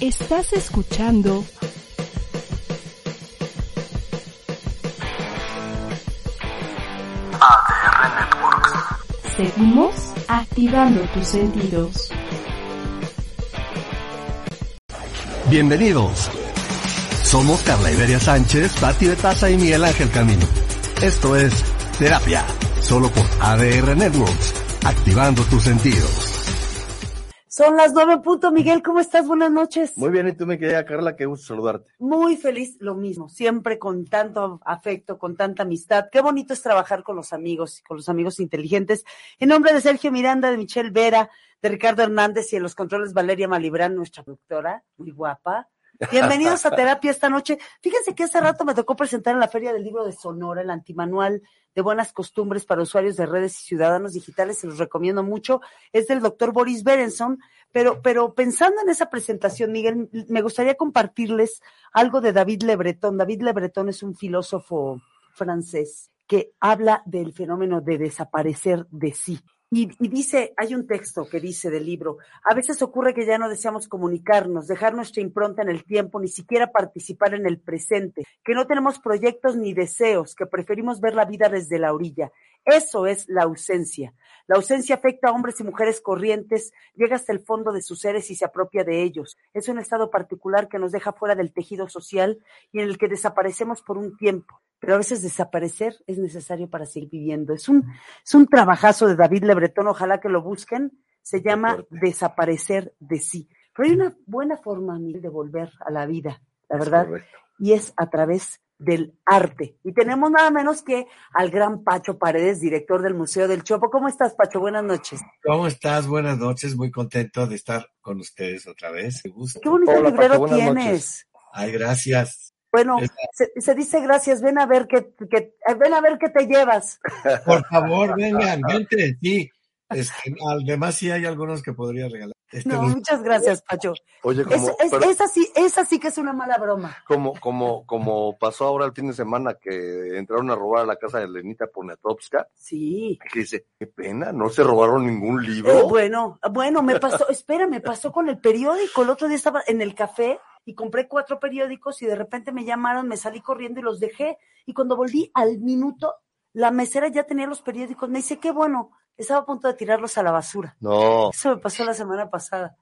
Estás escuchando ADR Networks. Seguimos activando tus sentidos. Bienvenidos. Somos Carla Iberia Sánchez, Pati de Taza y Miguel Ángel Camino. Esto es Terapia, solo por ADR Networks, activando tus sentidos. Son las nueve punto. Miguel, ¿cómo estás? Buenas noches. Muy bien, y tú, mi querida Carla, qué gusto saludarte. Muy feliz, lo mismo, siempre con tanto afecto, con tanta amistad. Qué bonito es trabajar con los amigos, con los amigos inteligentes. En nombre de Sergio Miranda, de Michelle Vera, de Ricardo Hernández y en los controles Valeria Malibrán, nuestra productora, muy guapa. Bienvenidos a terapia esta noche. Fíjense que hace rato me tocó presentar en la Feria del Libro de Sonora el antimanual de buenas costumbres para usuarios de redes y ciudadanos digitales, se los recomiendo mucho. Es del doctor Boris Berenson, pero, pero pensando en esa presentación, Miguel, me gustaría compartirles algo de David Le Breton. David Le Breton es un filósofo francés que habla del fenómeno de desaparecer de sí. Y, y, dice, hay un texto que dice del libro, a veces ocurre que ya no deseamos comunicarnos, dejar nuestra impronta en el tiempo, ni siquiera participar en el presente, que no tenemos proyectos ni deseos, que preferimos ver la vida desde la orilla. Eso es la ausencia. La ausencia afecta a hombres y mujeres corrientes, llega hasta el fondo de sus seres y se apropia de ellos. Es un estado particular que nos deja fuera del tejido social y en el que desaparecemos por un tiempo. Pero a veces desaparecer es necesario para seguir viviendo. Es un, es un trabajazo de David Lebretón, ojalá que lo busquen. Se llama Desaparecer de sí. Pero hay una buena forma de volver a la vida, la verdad, y es a través del arte. Y tenemos nada menos que al gran Pacho Paredes, director del Museo del Chopo. ¿Cómo estás, Pacho? Buenas noches. ¿Cómo estás? Buenas noches. Muy contento de estar con ustedes otra vez. Qué, gusto. Qué bonito Hola, librero Pacho, tienes. Noches. Ay, gracias. Bueno, se, se, dice gracias, ven a ver qué, que, ven a ver qué te llevas. Por favor, vengan, vente, sí. Este, además sí hay algunos que podría regalar. Este, no, los... muchas gracias, Pacho. Oye, como, es, es, pero, esa, sí, esa sí que es una mala broma. Como, como, como pasó ahora el fin de semana que entraron a robar a la casa de Lenita Poniatowska. Sí. Que dice, qué pena, no se robaron ningún libro. Eh, bueno, bueno, me pasó, espera, me pasó con el periódico. El otro día estaba en el café y compré cuatro periódicos y de repente me llamaron, me salí corriendo y los dejé. Y cuando volví al minuto, la mesera ya tenía los periódicos. Me dice, qué bueno, estaba a punto de tirarlos a la basura. No. Eso me pasó la semana pasada.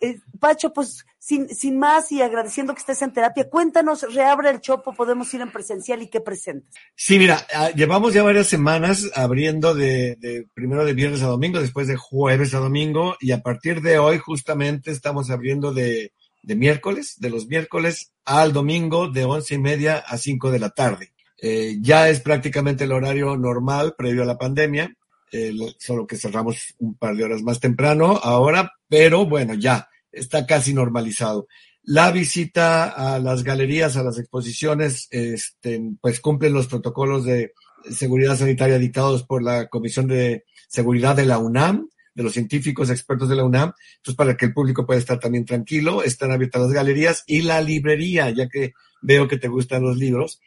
Eh, Pacho, pues sin, sin más y agradeciendo que estés en terapia, cuéntanos, reabre el chopo, podemos ir en presencial y qué presentas. Sí, mira, uh, llevamos ya varias semanas abriendo de, de, primero de viernes a domingo, después de jueves a domingo, y a partir de hoy justamente estamos abriendo de, de miércoles, de los miércoles al domingo, de once y media a cinco de la tarde. Eh, ya es prácticamente el horario normal previo a la pandemia, eh, solo que cerramos un par de horas más temprano ahora, pero bueno, ya está casi normalizado. La visita a las galerías, a las exposiciones, este, pues cumplen los protocolos de seguridad sanitaria dictados por la Comisión de Seguridad de la UNAM, de los científicos expertos de la UNAM, entonces para que el público pueda estar también tranquilo, están abiertas las galerías y la librería, ya que veo que te gustan los libros.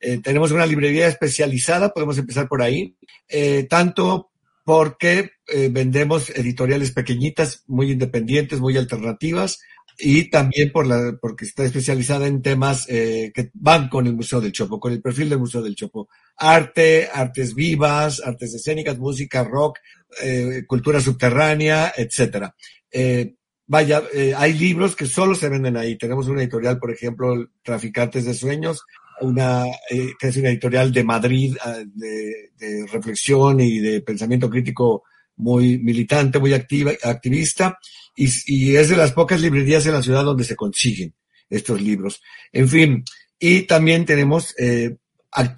Eh, tenemos una librería especializada, podemos empezar por ahí, eh, tanto porque eh, vendemos editoriales pequeñitas, muy independientes, muy alternativas, y también por la, porque está especializada en temas eh, que van con el Museo del Chopo, con el perfil del Museo del Chopo. Arte, artes vivas, artes escénicas, música, rock, eh, cultura subterránea, etcétera. vaya, hay libros que solo se venden ahí. Tenemos una editorial, por ejemplo, Traficantes de Sueños, una, eh, que es una editorial de Madrid de, de, reflexión y de pensamiento crítico muy militante, muy activa, activista, y, es de las pocas librerías en la ciudad donde se consiguen estos libros. En fin, y también tenemos eh,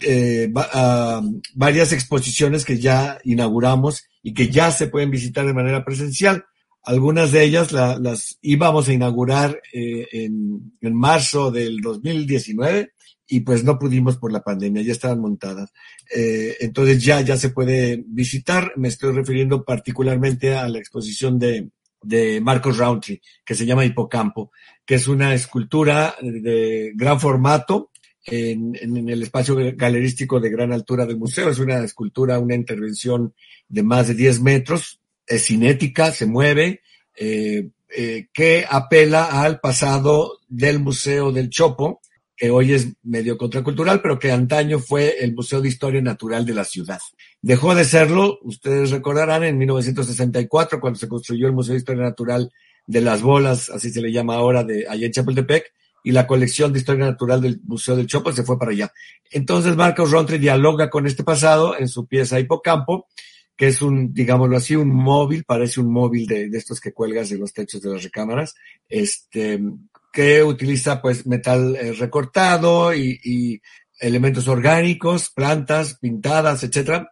eh, uh, varias exposiciones que ya inauguramos y que ya se pueden visitar de manera presencial. Algunas de ellas la- las íbamos a inaugurar eh, en marzo del 2019 y pues no pudimos por la pandemia, ya estaban montadas. Eh, entonces ya, ya se puede visitar. Me estoy refiriendo particularmente a la exposición de, de Marcos Roundtree, que se llama Hipocampo, que es una escultura de gran formato en, en el espacio galerístico de gran altura del museo. Es una escultura, una intervención de más de 10 metros, es cinética, se mueve, eh, eh, que apela al pasado del Museo del Chopo, que hoy es medio contracultural, pero que antaño fue el Museo de Historia Natural de la ciudad. Dejó de serlo, ustedes recordarán, en 1964, cuando se construyó el Museo de Historia Natural de las Bolas, así se le llama ahora, de allá en Chapultepec, y la colección de Historia Natural del Museo del Chopo se fue para allá. Entonces Marcos Rontri dialoga con este pasado en su pieza Hipocampo, que es un, digámoslo así, un móvil, parece un móvil de, de estos que cuelgas en los techos de las recámaras, este, que utiliza pues metal eh, recortado y, y, elementos orgánicos, plantas pintadas, etcétera,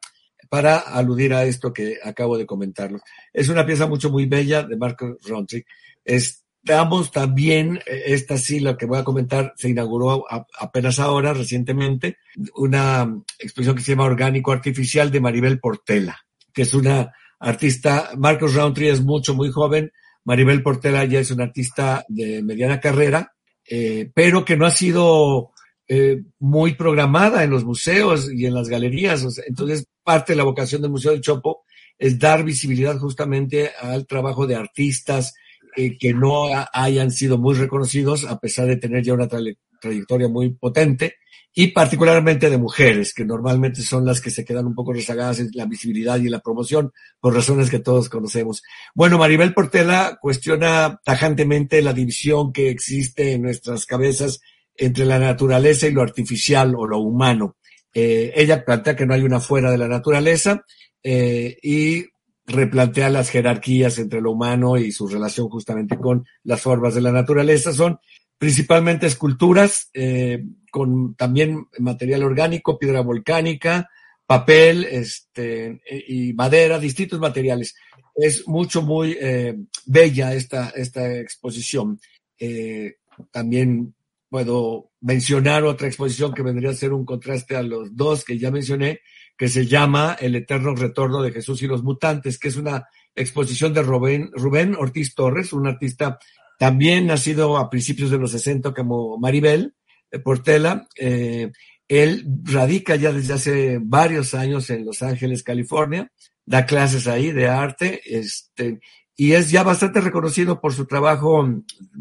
para aludir a esto que acabo de comentarlos. Es una pieza mucho muy bella de Marcos Rontri. Estamos también, eh, esta sí, lo que voy a comentar, se inauguró apenas ahora, recientemente, una exposición que se llama Orgánico Artificial de Maribel Portela, que es una artista, Marcos Roundtree es mucho, muy joven, Maribel Portela ya es una artista de mediana carrera, eh, pero que no ha sido eh, muy programada en los museos y en las galerías. Entonces, parte de la vocación del Museo del Chopo es dar visibilidad justamente al trabajo de artistas eh, que no hayan sido muy reconocidos, a pesar de tener ya una tra trayectoria muy potente, y particularmente de mujeres, que normalmente son las que se quedan un poco rezagadas en la visibilidad y la promoción, por razones que todos conocemos. Bueno, Maribel Portela cuestiona tajantemente la división que existe en nuestras cabezas entre la naturaleza y lo artificial o lo humano. Eh, ella plantea que no hay una fuera de la naturaleza eh, y replantea las jerarquías entre lo humano y su relación justamente con las formas de la naturaleza. Son principalmente esculturas eh, con también material orgánico, piedra volcánica, papel este, y madera, distintos materiales. Es mucho, muy eh, bella esta, esta exposición. Eh, también puedo mencionar otra exposición que vendría a ser un contraste a los dos que ya mencioné, que se llama El Eterno Retorno de Jesús y los Mutantes, que es una exposición de Rubén, Rubén Ortiz Torres, un artista también nacido a principios de los 60 como Maribel eh, Portela. Eh, él radica ya desde hace varios años en Los Ángeles, California, da clases ahí de arte, este, y es ya bastante reconocido por su trabajo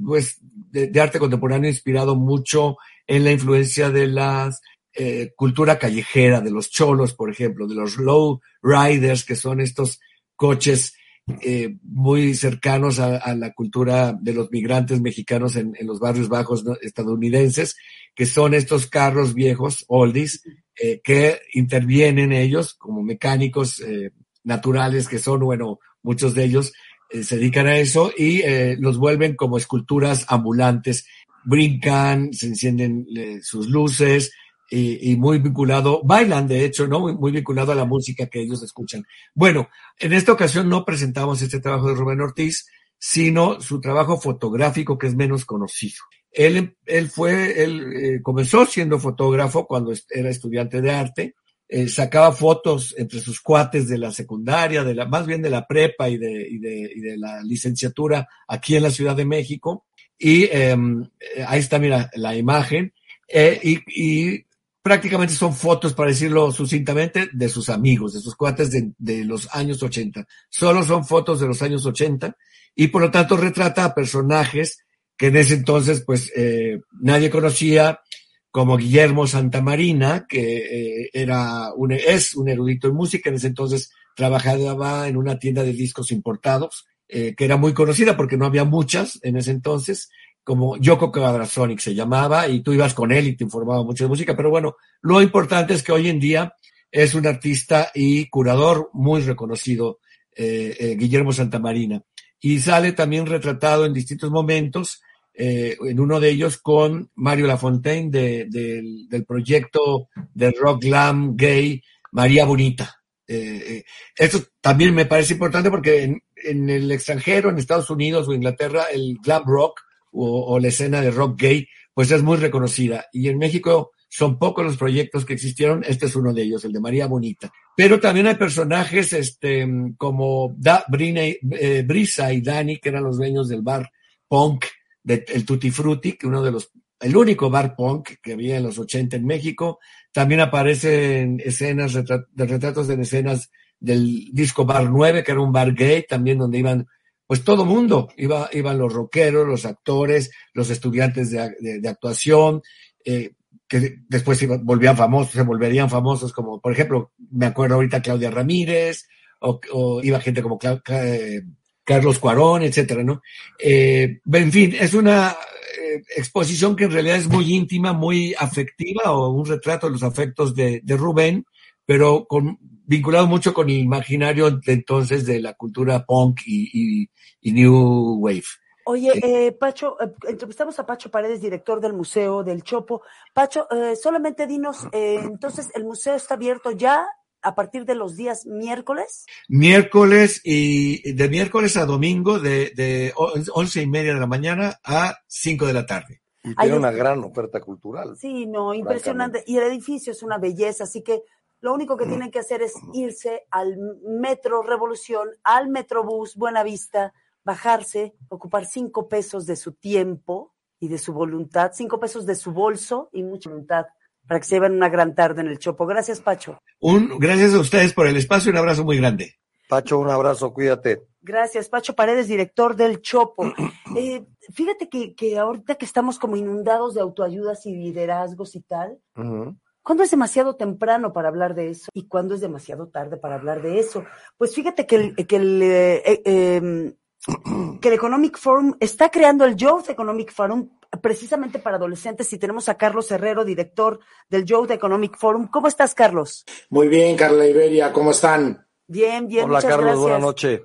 pues, de, arte contemporáneo, inspirado mucho en la influencia de las eh, cultura callejera, de los cholos, por ejemplo, de los low riders, que son estos coches eh, muy cercanos a, la cultura de los migrantes mexicanos en, los barrios bajos estadounidenses, que son estos carros viejos, oldies, eh, que intervienen ellos como mecánicos eh, naturales que son, bueno, muchos de ellos se dedican a eso y los vuelven como esculturas ambulantes, brincan, se encienden sus luces, y, y, muy vinculado, bailan de hecho, ¿no? Muy, muy, vinculado a la música que ellos escuchan. Bueno, en esta ocasión no presentamos este trabajo de Rubén Ortiz, sino su trabajo fotográfico que es menos conocido. Él, él fue, él eh, comenzó siendo fotógrafo cuando era estudiante de arte, eh, sacaba fotos entre sus cuates de la secundaria, de la, más bien de la prepa y de, y de, y de la licenciatura aquí en la Ciudad de México. Y eh, ahí está, mira, la imagen. Eh, y, y, prácticamente son fotos, para decirlo sucintamente, de sus amigos, de sus cuates de, de, los años 80. Solo son fotos de los años 80 y por lo tanto retrata a personajes que en ese entonces pues eh, nadie conocía, como Guillermo Santamarina, que eh, era un, es un erudito en música, en ese entonces trabajaba en una tienda de discos importados, eh, que era muy conocida porque no había muchas en ese entonces, como Yoko Quadrasonic se llamaba, y tú ibas con él y te informaba mucho de música, pero bueno, lo importante es que hoy en día es un artista y curador muy reconocido, eh, eh, Guillermo Santamarina, y sale también retratado en distintos momentos, eh, en uno de ellos con Mario Lafontaine de, de, del proyecto de rock glam gay María Bonita. esto también me parece importante porque en, en el extranjero, en Estados Unidos o Inglaterra, el glam rock o, o la escena de rock gay, pues es muy reconocida. Y en México son pocos los proyectos que existieron, este es uno de ellos, el de María Bonita. Pero también hay personajes este, como da, eh, Brisa y Dani, que eran los dueños del bar punk, de, el Tutti Frutti, que uno de los, el único bar punk que había en los 80 en México. También aparecen escenas, de retratos en escenas del disco Bar 9, que era un bar gay, también donde iban pues todo mundo, iba, iban los rockeros, los actores, los estudiantes de, de, actuación, eh, que después volvían famosos, se volverían famosos, como por ejemplo, me acuerdo ahorita Claudia Ramírez, o, iba gente como eh, Carlos Cuarón, etcétera, ¿no? Eh, en fin, es una exposición que en realidad es muy íntima, muy afectiva, o un retrato de los afectos de Rubén, pero con, vinculado mucho con el imaginario de entonces de la cultura punk y, y, y New Wave. Oye, eh, Pacho, eh, entrevistamos a Pacho Paredes, director del Museo del Chopo. Pacho, eh, solamente dinos, eh, entonces, ¿el museo está abierto ya a partir de los días miércoles? Miércoles y de miércoles a domingo de, de once y media de la mañana a cinco de la tarde. Y tiene una gran oferta cultural. Sí, no, impresionante. Y el edificio es una belleza, así que lo único que tienen que hacer es irse al Metro Revolución, al Metrobús Buenavista, bajarse, ocupar cinco pesos de su tiempo y de su voluntad, cinco pesos de su bolso y mucha voluntad para que se lleven una gran tarde en el Chopo. Gracias, Pacho. Un, gracias a ustedes por el espacio y un abrazo muy grande. Pacho, un abrazo, cuídate. Gracias, Pacho Paredes, director del Chopo. Eh, fíjate que, que, ahorita que estamos como inundados de autoayudas y liderazgos y tal, uh -huh. ¿Cuándo es demasiado temprano para hablar de eso? ¿Y cuándo es demasiado tarde para hablar de eso? Pues fíjate que el, que el, eh, eh, que el Economic Forum está creando el Youth Economic Forum precisamente para adolescentes y tenemos a Carlos Herrero, director del Youth Economic Forum. ¿Cómo estás, Carlos? Muy bien, Carla Iberia, ¿cómo están? Bien, bien. Hola, muchas Carlos, gracias. buenas noches.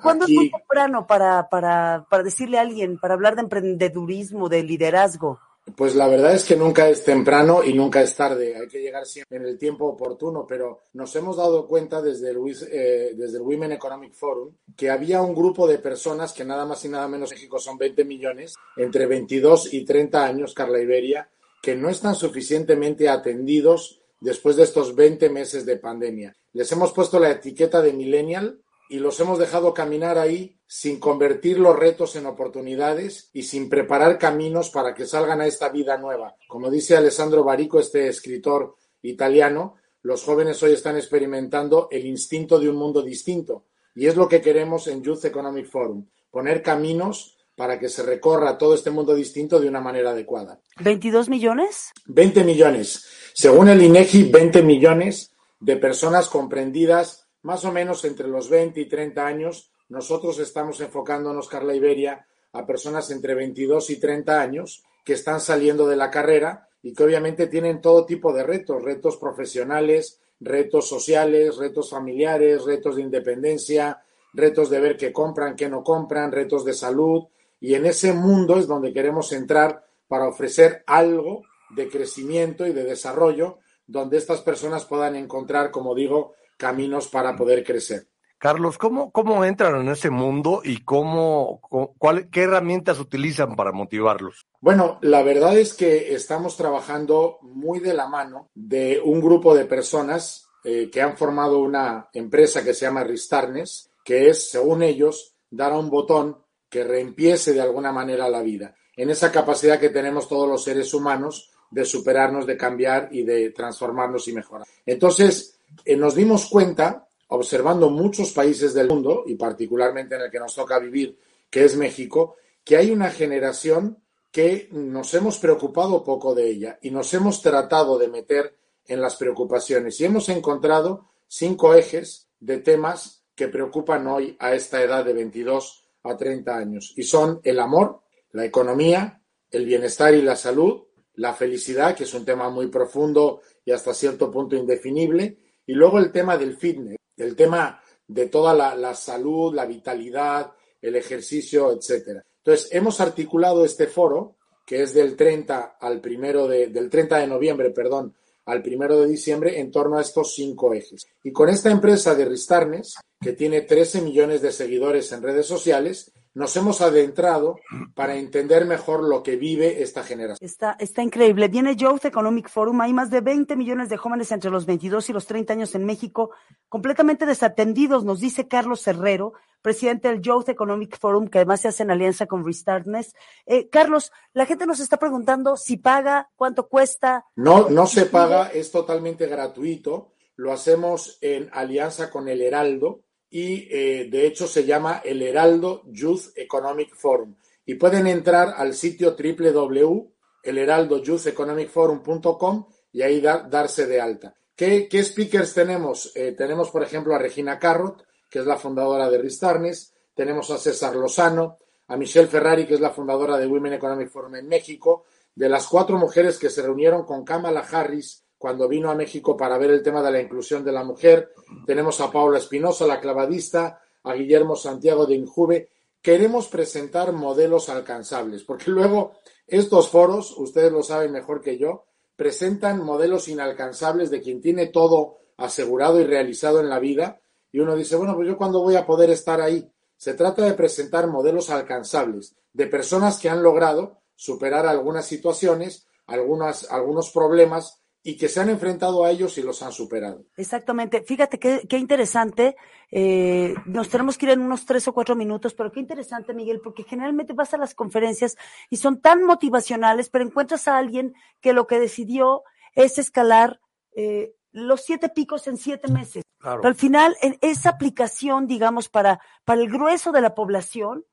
¿Cuándo Aquí. es muy temprano para, para, para decirle a alguien, para hablar de emprendedurismo, de liderazgo? Pues la verdad es que nunca es temprano y nunca es tarde. Hay que llegar siempre en el tiempo oportuno, pero nos hemos dado cuenta desde el, eh, desde el Women Economic Forum que había un grupo de personas que nada más y nada menos en México son 20 millones, entre 22 y 30 años, Carla Iberia, que no están suficientemente atendidos después de estos 20 meses de pandemia. Les hemos puesto la etiqueta de millennial y los hemos dejado caminar ahí sin convertir los retos en oportunidades y sin preparar caminos para que salgan a esta vida nueva. Como dice Alessandro Barico, este escritor italiano, los jóvenes hoy están experimentando el instinto de un mundo distinto y es lo que queremos en Youth Economic Forum, poner caminos para que se recorra todo este mundo distinto de una manera adecuada. ¿22 millones? 20 millones. Según el INEGI, 20 millones de personas comprendidas más o menos entre los 20 y 30 años nosotros estamos enfocándonos, Carla Iberia, a personas entre 22 y 30 años que están saliendo de la carrera y que obviamente tienen todo tipo de retos, retos profesionales, retos sociales, retos familiares, retos de independencia, retos de ver qué compran, qué no compran, retos de salud. Y en ese mundo es donde queremos entrar para ofrecer algo de crecimiento y de desarrollo donde estas personas puedan encontrar, como digo, caminos para poder crecer. Carlos, ¿cómo, ¿cómo entran en ese mundo y cómo, cuál, qué herramientas utilizan para motivarlos? Bueno, la verdad es que estamos trabajando muy de la mano de un grupo de personas eh, que han formado una empresa que se llama Ristarnes, que es, según ellos, dar a un botón que reempiece de alguna manera la vida. En esa capacidad que tenemos todos los seres humanos de superarnos, de cambiar y de transformarnos y mejorar. Entonces, eh, nos dimos cuenta observando muchos países del mundo, y particularmente en el que nos toca vivir, que es México, que hay una generación que nos hemos preocupado poco de ella y nos hemos tratado de meter en las preocupaciones. Y hemos encontrado cinco ejes de temas que preocupan hoy a esta edad de 22 a 30 años y son el amor, la economía, el bienestar y la salud, la felicidad, que es un tema muy profundo y hasta cierto punto indefinible, y luego el tema del fitness, el tema de toda la, salud, la vitalidad, el ejercicio, etcétera. Entonces, hemos articulado este foro, que es del 30 al primero de, del 30 de noviembre, perdón, al primero de diciembre, en torno a estos cinco ejes. Y con esta empresa de Ristarnes, que tiene 13 millones de seguidores en redes sociales, nos hemos adentrado para entender mejor lo que vive esta generación. Está, está increíble. Viene Youth Economic Forum. Hay más de 20 millones de jóvenes entre los 22 y los 30 años en México, completamente desatendidos, nos dice Carlos Herrero, presidente del Youth Economic Forum, que además se hace en alianza con Restartness. Eh, Carlos, la gente nos está preguntando si paga, cuánto cuesta. No, no se paga, es totalmente gratuito. Lo hacemos en alianza con el Heraldo y eh, de hecho se llama el Heraldo Youth Economic Forum. Y pueden entrar al sitio www.elheraldoyoutheconomicforum.com y ahí darse de alta. ¿Qué, qué speakers tenemos? Eh, tenemos, por ejemplo, a Regina Carrot, que es la fundadora de Ristarnes, tenemos a César Lozano, a Michelle Ferrari, que es la fundadora de Women Economic Forum en México, de las cuatro mujeres que se reunieron con Kamala Harris cuando vino a México para ver el tema de la inclusión de la mujer. Tenemos a Paula Espinosa, la clavadista, a Guillermo Santiago de Injuve. Queremos presentar modelos alcanzables, porque luego estos foros, ustedes lo saben mejor que yo, presentan modelos inalcanzables de quien tiene todo asegurado y realizado en la vida. Y uno dice, bueno, pues yo cuándo voy a poder estar ahí. Se trata de presentar modelos alcanzables de personas que han logrado superar algunas situaciones, algunas, algunos problemas y que se han enfrentado a ellos y los han superado. Exactamente. Fíjate qué, qué interesante. Eh, nos tenemos que ir en unos tres o cuatro minutos, pero qué interesante, Miguel, porque generalmente vas a las conferencias y son tan motivacionales, pero encuentras a alguien que lo que decidió es escalar eh, los siete picos en siete meses. Claro. Pero al final, en esa aplicación, digamos, para, para el grueso de la población,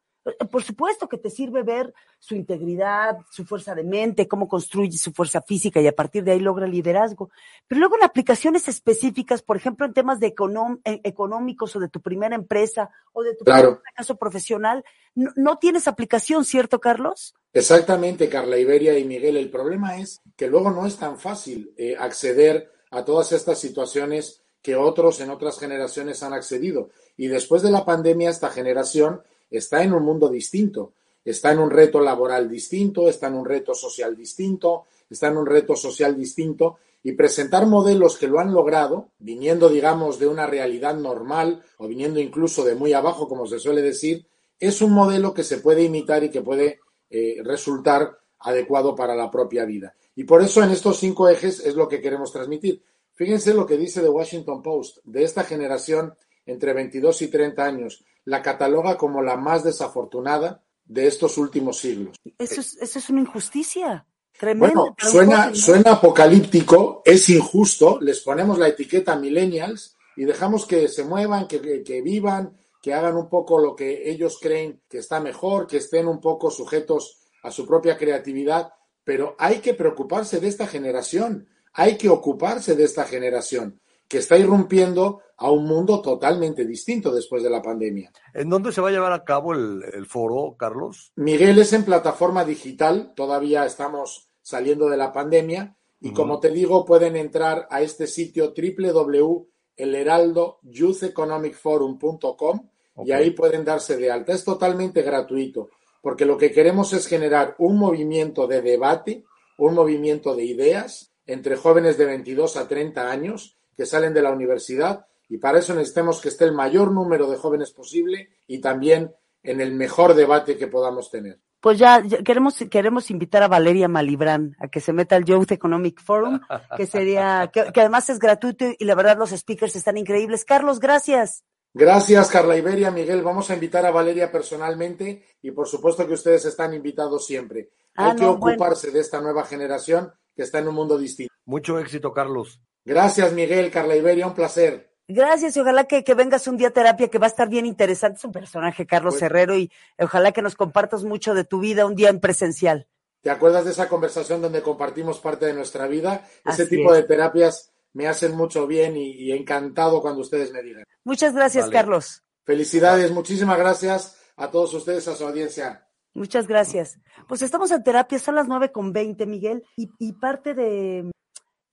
por supuesto que te sirve ver su integridad, su fuerza de mente, cómo construye su fuerza física y a partir de ahí logra liderazgo. Pero luego en aplicaciones específicas, por ejemplo, en temas de econom eh, económicos o de tu primera empresa o de tu claro. primer caso profesional, no, no, tienes aplicación, ¿cierto, Carlos? Exactamente, Carla Iberia y Miguel. El problema es que luego no es tan fácil eh, acceder a todas estas situaciones que otros en otras generaciones han accedido. Y después de la pandemia, esta generación está en un mundo distinto, está en un reto laboral distinto, está en un reto social distinto, está en un reto social distinto y presentar modelos que lo han logrado, viniendo, digamos, de una realidad normal o viniendo incluso de muy abajo, como se suele decir, es un modelo que se puede imitar y que puede eh, resultar adecuado para la propia vida. Y por eso en estos cinco ejes es lo que queremos transmitir. Fíjense lo que dice The Washington Post, de esta generación entre 22 y 30 años, la cataloga como la más desafortunada de estos últimos siglos. Eso es, eso es una injusticia. Tremenda, bueno, suena, suena apocalíptico, es injusto, les ponemos la etiqueta millennials y dejamos que se muevan, que, que, que, vivan, que hagan un poco lo que ellos creen que está mejor, que estén un poco sujetos a su propia creatividad, pero hay que preocuparse de esta generación, hay que ocuparse de esta generación que está irrumpiendo a un mundo totalmente distinto después de la pandemia. ¿En dónde se va a llevar a cabo el, el, foro, Carlos? Miguel es en plataforma digital, todavía estamos saliendo de la pandemia y uh -huh. como te digo pueden entrar a este sitio www.elheraldoyoutheconomicforum.com okay. y ahí pueden darse de alta. Es totalmente gratuito porque lo que queremos es generar un movimiento de debate, un movimiento de ideas entre jóvenes de 22 a 30 años que salen de la universidad y para eso necesitamos que esté el mayor número de jóvenes posible y también en el mejor debate que podamos tener. Pues ya, ya, queremos queremos invitar a Valeria Malibran a que se meta al Youth Economic Forum, que sería que, que además es gratuito y la verdad los speakers están increíbles. Carlos, gracias. Gracias, Carla Iberia, Miguel. Vamos a invitar a Valeria personalmente y por supuesto que ustedes están invitados siempre. Ah, Hay que no, ocuparse bueno. de esta nueva generación que está en un mundo distinto. Mucho éxito, Carlos. Gracias, Miguel, Carla Iberia, un placer. Gracias y ojalá que, que, vengas un día a terapia que va a estar bien interesante. Es un personaje, Carlos pues, Herrero, y ojalá que nos compartas mucho de tu vida un día en presencial. ¿Te acuerdas de esa conversación donde compartimos parte de nuestra vida? Ese Así tipo es. de terapias me hacen mucho bien y, y, encantado cuando ustedes me digan. Muchas gracias, vale. Carlos. Felicidades, muchísimas gracias a todos ustedes, a su audiencia. Muchas gracias. Pues estamos en terapia, son las nueve con veinte, Miguel, y, y parte de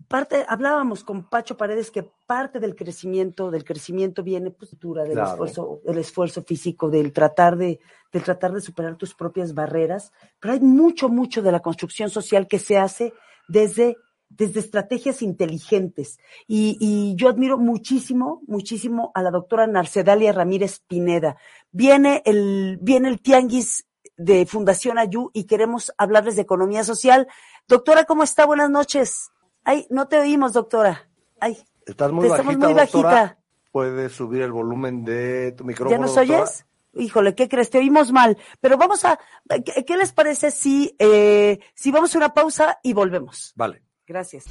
parte, hablábamos con Pacho Paredes que parte del crecimiento, del crecimiento viene pues, del claro. esfuerzo, del esfuerzo físico, del tratar de, del tratar de superar tus propias barreras, pero hay mucho, mucho de la construcción social que se hace desde desde estrategias inteligentes. Y, y, yo admiro muchísimo, muchísimo a la doctora Narcedalia Ramírez Pineda. Viene el, viene el tianguis de Fundación Ayú y queremos hablarles de economía social. Doctora, ¿cómo está? Buenas noches. Ay, no te oímos, doctora. Ay, estás muy bajita, muy bajita. Puedes subir el volumen de tu micrófono. ¿Ya nos oyes? Híjole, ¿qué crees? Te oímos mal. Pero vamos a, ¿qué, les parece si, eh, si vamos a una pausa y volvemos? Vale. Gracias.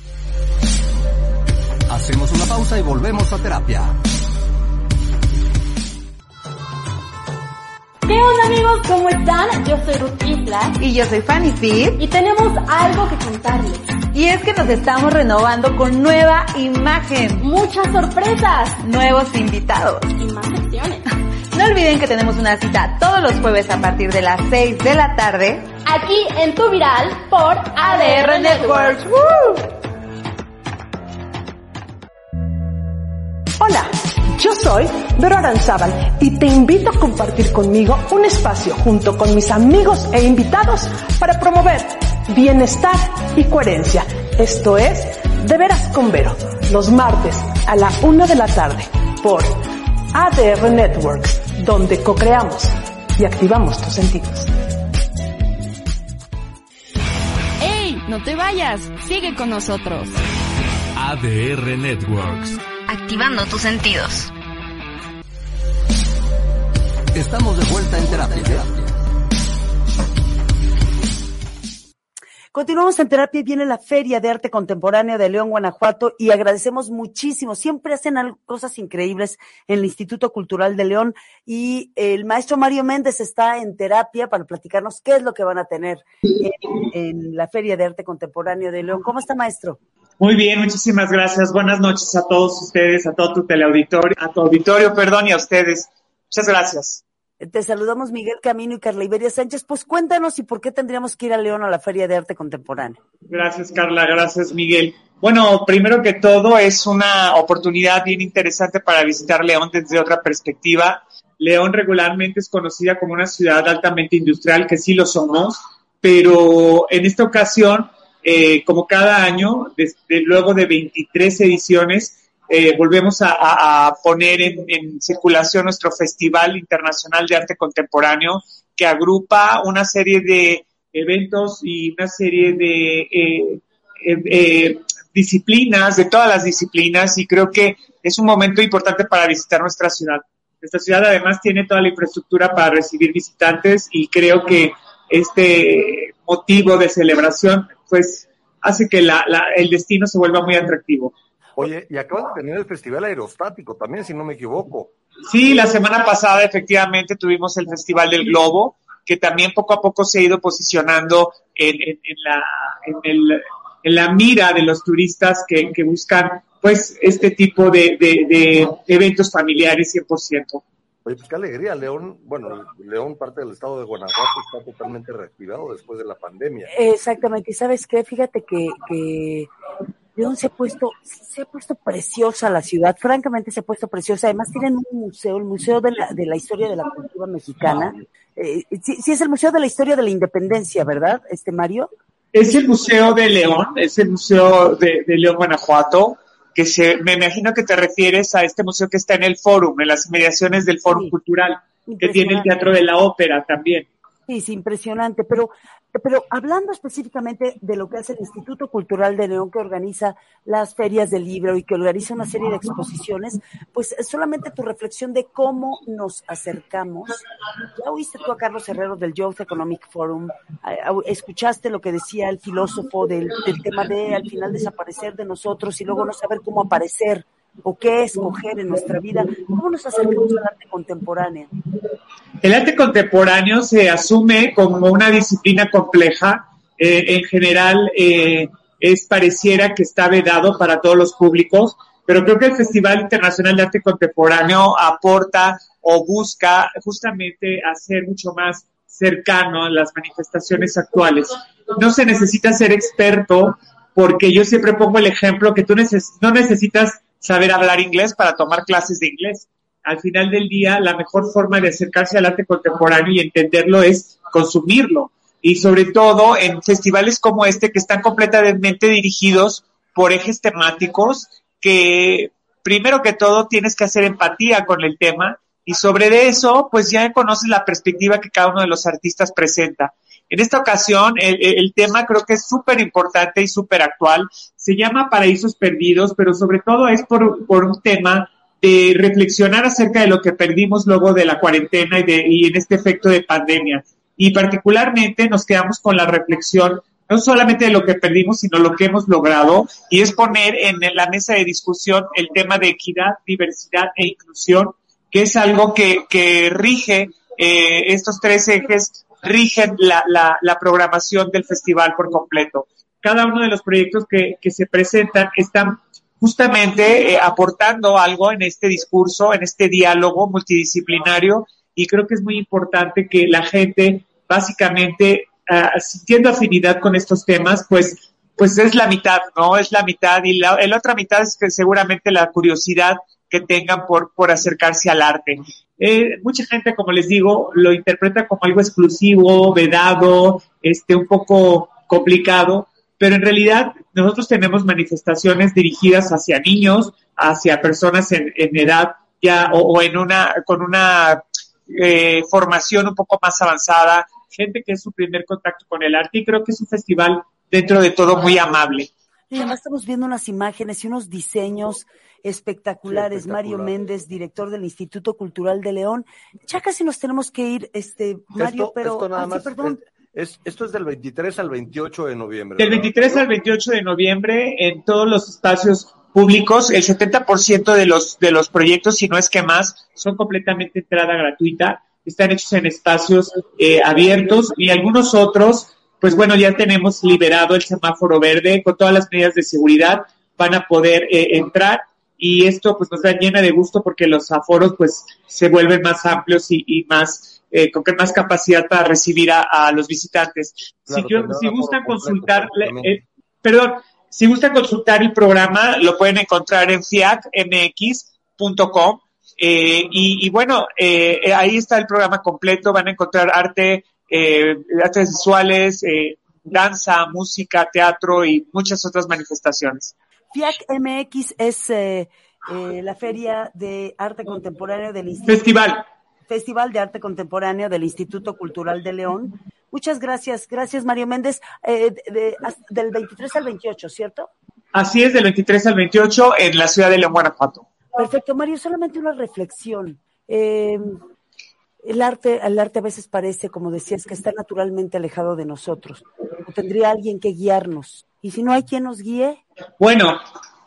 Hacemos una pausa y volvemos a terapia. ¿Qué onda amigos? ¿Cómo están? Yo soy Ruth Isla. Y yo soy Fanny Fit. Y tenemos algo que contarles. Y es que nos estamos renovando con nueva imagen. Muchas sorpresas. Nuevos invitados. Y más secciones. No olviden que tenemos una cita todos los jueves a partir de las 6 de la tarde. Aquí en Tu Viral por ADR Networks. Hola. Yo soy Vero Aranzábal y te invito a compartir conmigo un espacio junto con mis amigos e invitados para promover bienestar y coherencia. Esto es De Veras con Vero, los martes a la una de la tarde por ADR Networks, donde co-creamos y activamos tus sentidos. ¡Ey! No te vayas, sigue con nosotros. ADR Networks activando tus sentidos. Estamos de vuelta en terapia. Continuamos en terapia y viene la Feria de Arte Contemporáneo de León, Guanajuato y agradecemos muchísimo. Siempre hacen cosas increíbles en el Instituto Cultural de León y el maestro Mario Méndez está en terapia para platicarnos qué es lo que van a tener en, en la Feria de Arte Contemporáneo de León. ¿Cómo está, maestro? Muy bien, muchísimas gracias. Buenas noches a todos ustedes, a todo tu teleauditorio, a tu auditorio, perdón, y a ustedes. Muchas gracias. Te saludamos Miguel Camino y Carla Iberia Sánchez. Pues cuéntanos y por qué tendríamos que ir a León a la Feria de Arte Contemporáneo. Gracias, Carla. Gracias, Miguel. Bueno, primero que todo es una oportunidad bien interesante para visitar León desde otra perspectiva. León regularmente es conocida como una ciudad altamente industrial, que sí lo somos, pero en esta ocasión eh, como cada año, luego de 23 ediciones, eh, volvemos a, poner en, circulación nuestro Festival Internacional de Arte Contemporáneo, que agrupa una serie de eventos y una serie de eh, disciplinas, de todas las disciplinas, y creo que es un momento importante para visitar nuestra ciudad. Nuestra ciudad además tiene toda la infraestructura para recibir visitantes y creo que este motivo de celebración pues hace que la, el destino se vuelva muy atractivo. Oye, y acabas de tener el Festival Aerostático también, si no me equivoco. Sí, la semana pasada efectivamente tuvimos el Festival del Globo, que también poco a poco se ha ido posicionando en, en, la, en, el, en la mira de los turistas que, que buscan pues este tipo de, de, de eventos familiares 100%. Oye, pues qué alegría, León, bueno, León, parte del estado de Guanajuato, está totalmente reactivado después de la pandemia. Exactamente, y sabes qué, fíjate que, que León se ha puesto, se ha puesto preciosa la ciudad, francamente se ha puesto preciosa, además tienen un museo, el Museo de la, de la Historia de la Cultura Mexicana, eh, sí, sí, es el Museo de la Historia de la Independencia, ¿verdad, este Mario? Es el Museo de León, es el Museo de, de León, Guanajuato, que se, me imagino que te refieres a este museo que está en el Fórum, en las inmediaciones del Fórum Cultural, que tiene el Teatro de la Ópera también. Sí, es impresionante, pero pero hablando específicamente de lo que hace el Instituto Cultural de León, que organiza las ferias del libro y que organiza una serie de exposiciones, pues solamente tu reflexión de cómo nos acercamos. Ya oíste tú a Carlos Herrero del Youth Economic Forum, escuchaste lo que decía el filósofo del, del tema de al final desaparecer de nosotros y luego no saber cómo aparecer o qué escoger en nuestra vida. ¿Cómo nos acercamos al arte contemporáneo? El arte contemporáneo se asume como una disciplina compleja. Eh, en general, eh, es pareciera que está vedado para todos los públicos, pero creo que el Festival Internacional de Arte Contemporáneo aporta o busca justamente hacer mucho más cercano las manifestaciones actuales. No se necesita ser experto porque yo siempre pongo el ejemplo que tú no necesitas saber hablar inglés para tomar clases de inglés. Al final del día, la mejor forma de acercarse al arte contemporáneo y entenderlo es consumirlo. Y sobre todo en festivales como este que están completamente dirigidos por ejes temáticos que primero que todo tienes que hacer empatía con el tema y sobre eso pues ya conoces la perspectiva que cada uno de los artistas presenta. En esta ocasión, el, tema creo que es súper importante y súper actual. Se llama Paraísos Perdidos, pero sobre todo es por, por un tema de reflexionar acerca de lo que perdimos luego de la cuarentena y, de, y en este efecto de pandemia. Y particularmente nos quedamos con la reflexión no solamente de lo que perdimos, sino lo que hemos logrado, y es poner en la mesa de discusión el tema de equidad, diversidad e inclusión, que es algo que, que rige eh, estos tres ejes rigen la, la, programación del festival por completo. Cada uno de los proyectos que, que se presentan están justamente eh, aportando algo en este discurso, en este diálogo multidisciplinario y creo que es muy importante que la gente básicamente uh, sintiendo afinidad con estos temas, pues pues es la mitad, ¿no? Es la mitad y la, la otra mitad es que seguramente la curiosidad que tengan por, por acercarse al arte. Eh, mucha gente, como les digo, lo interpreta como algo exclusivo, vedado, este, un poco complicado, pero en realidad nosotros tenemos manifestaciones dirigidas hacia niños, hacia personas en, en edad ya o, o, en una, con una eh, formación un poco más avanzada, gente que es su primer contacto con el arte y creo que es un festival dentro de todo muy amable. Y además estamos viendo unas imágenes y unos diseños espectaculares. Sí, Mario Méndez, director del Instituto Cultural de León. Ya casi nos tenemos que ir, este Mario, esto, pero esto nada ah, sí, más, perdón. Es, esto es del 23 al 28 de noviembre. Del 23 al 28 de noviembre en todos los espacios públicos, el 70% de los de los proyectos, si no es que más, son completamente entrada gratuita. Están hechos en espacios eh, abiertos y algunos otros pues bueno, ya tenemos liberado el semáforo verde con todas las medidas de seguridad, van a poder eh, entrar y esto pues nos da llena de gusto porque los aforos pues se vuelven más amplios y, y más eh, con más capacidad para recibir a, a los visitantes. Claro, si, yo, si gustan consultar, eh, perdón, si gustan consultar el programa, lo pueden encontrar en fiacmx.com eh, y, y bueno, eh, ahí está el programa completo, van a encontrar arte, eh, artes visuales, eh, danza, música, teatro y muchas otras manifestaciones. FIAC MX es eh, eh, la Feria de Arte Contemporáneo del Instituto. Festival. Festival de Arte Contemporáneo del Instituto Cultural de León. Muchas gracias, gracias Mario Méndez, eh, de, de, del 23 al 28, ¿cierto? Así es, del 23 al 28 en la ciudad de León, Guanajuato. Perfecto, Mario, solamente una reflexión. Eh, el arte, el arte a veces parece, como decías, que está naturalmente alejado de nosotros. O tendría alguien que guiarnos. Y si no hay quien nos guíe. Bueno,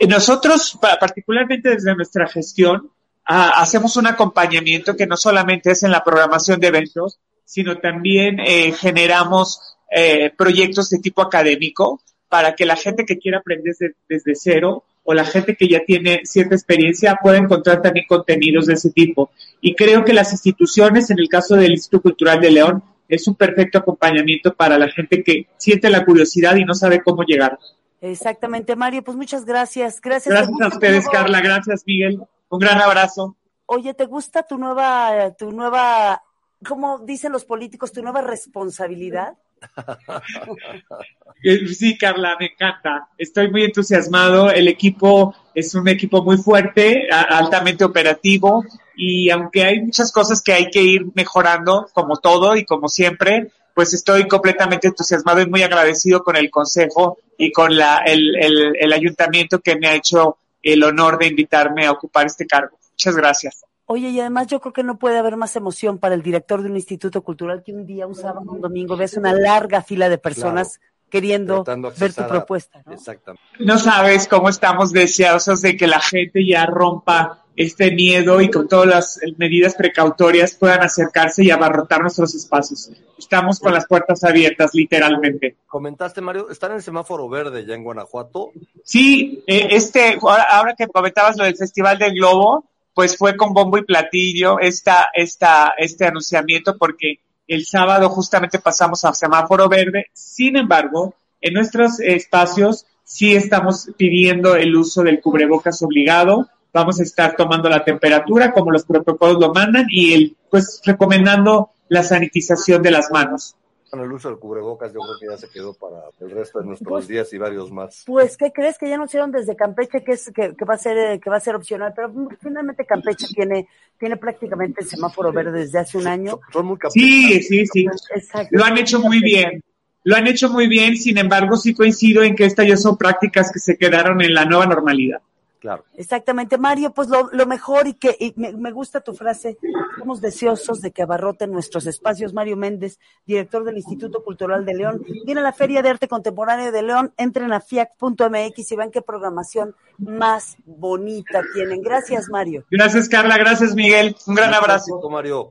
nosotros, particularmente desde nuestra gestión, ah, hacemos un acompañamiento que no solamente es en la programación de eventos, sino también eh, generamos eh, proyectos de tipo académico para que la gente que quiera aprender desde cero o la gente que ya tiene cierta experiencia pueda encontrar también contenidos de ese tipo. Y creo que las instituciones, en el caso del Instituto Cultural de León, es un perfecto acompañamiento para la gente que siente la curiosidad y no sabe cómo llegar. Exactamente, Mario, pues muchas gracias. Gracias, gracias a ustedes, nuevo... Carla. Gracias, Miguel. Un gran abrazo. Oye, ¿te gusta tu nueva, tu nueva, cómo dicen los políticos, tu nueva responsabilidad? Sí, Carla, me encanta. Estoy muy entusiasmado. El equipo es un equipo muy fuerte, altamente operativo y aunque hay muchas cosas que hay que ir mejorando, como todo y como siempre, pues estoy completamente entusiasmado y muy agradecido con el consejo y con la, el, el, el ayuntamiento que me ha hecho el honor de invitarme a ocupar este cargo. Muchas gracias. Oye, y además yo creo que no puede haber más emoción para el director de un instituto cultural que un día, un sábado, un domingo, ves una larga fila de personas claro. queriendo ver tu propuesta. ¿no? Exactamente. No sabes cómo estamos deseosos de que la gente ya rompa este miedo y con todas las medidas precautorias puedan acercarse y abarrotar nuestros espacios. Estamos con las puertas abiertas, literalmente. Comentaste, Mario, ¿están en el semáforo verde ya en Guanajuato? Sí, eh, este, ahora, ahora que comentabas lo del Festival del Globo, pues fue con bombo y platillo esta, esta, este anunciamiento porque el sábado justamente pasamos a semáforo verde. Sin embargo, en nuestros espacios sí estamos pidiendo el uso del cubrebocas obligado. Vamos a estar tomando la temperatura como los protocolos lo mandan y el, pues recomendando la sanitización de las manos. Bueno, el uso del cubrebocas yo creo que ya se quedó para el resto de nuestros Pues- días y varios más. Pues, ¿qué crees que ya anunciaron desde Campeche que es que, que va a ser eh, que va a ser opcional? Pero finalmente Campeche tiene tiene prácticamente el semáforo verde desde hace un año. Son muy Sí, sí, sí. Exacto. Lo han hecho muy bien. Lo han hecho muy bien, sin embargo, sí coincido en que estas ya son prácticas que se quedaron en la nueva normalidad. Claro. Exactamente, Mario, pues lo, lo mejor y que y me, me gusta tu frase, somos deseosos de que abarroten nuestros espacios. Mario Méndez, director del Instituto Cultural de León, viene a la Feria de Arte Contemporáneo de León, entren a fiac.mx y vean qué programación más bonita tienen. Gracias, Mario. Gracias, Carla. Gracias, Miguel. Un gran abrazo. Mario.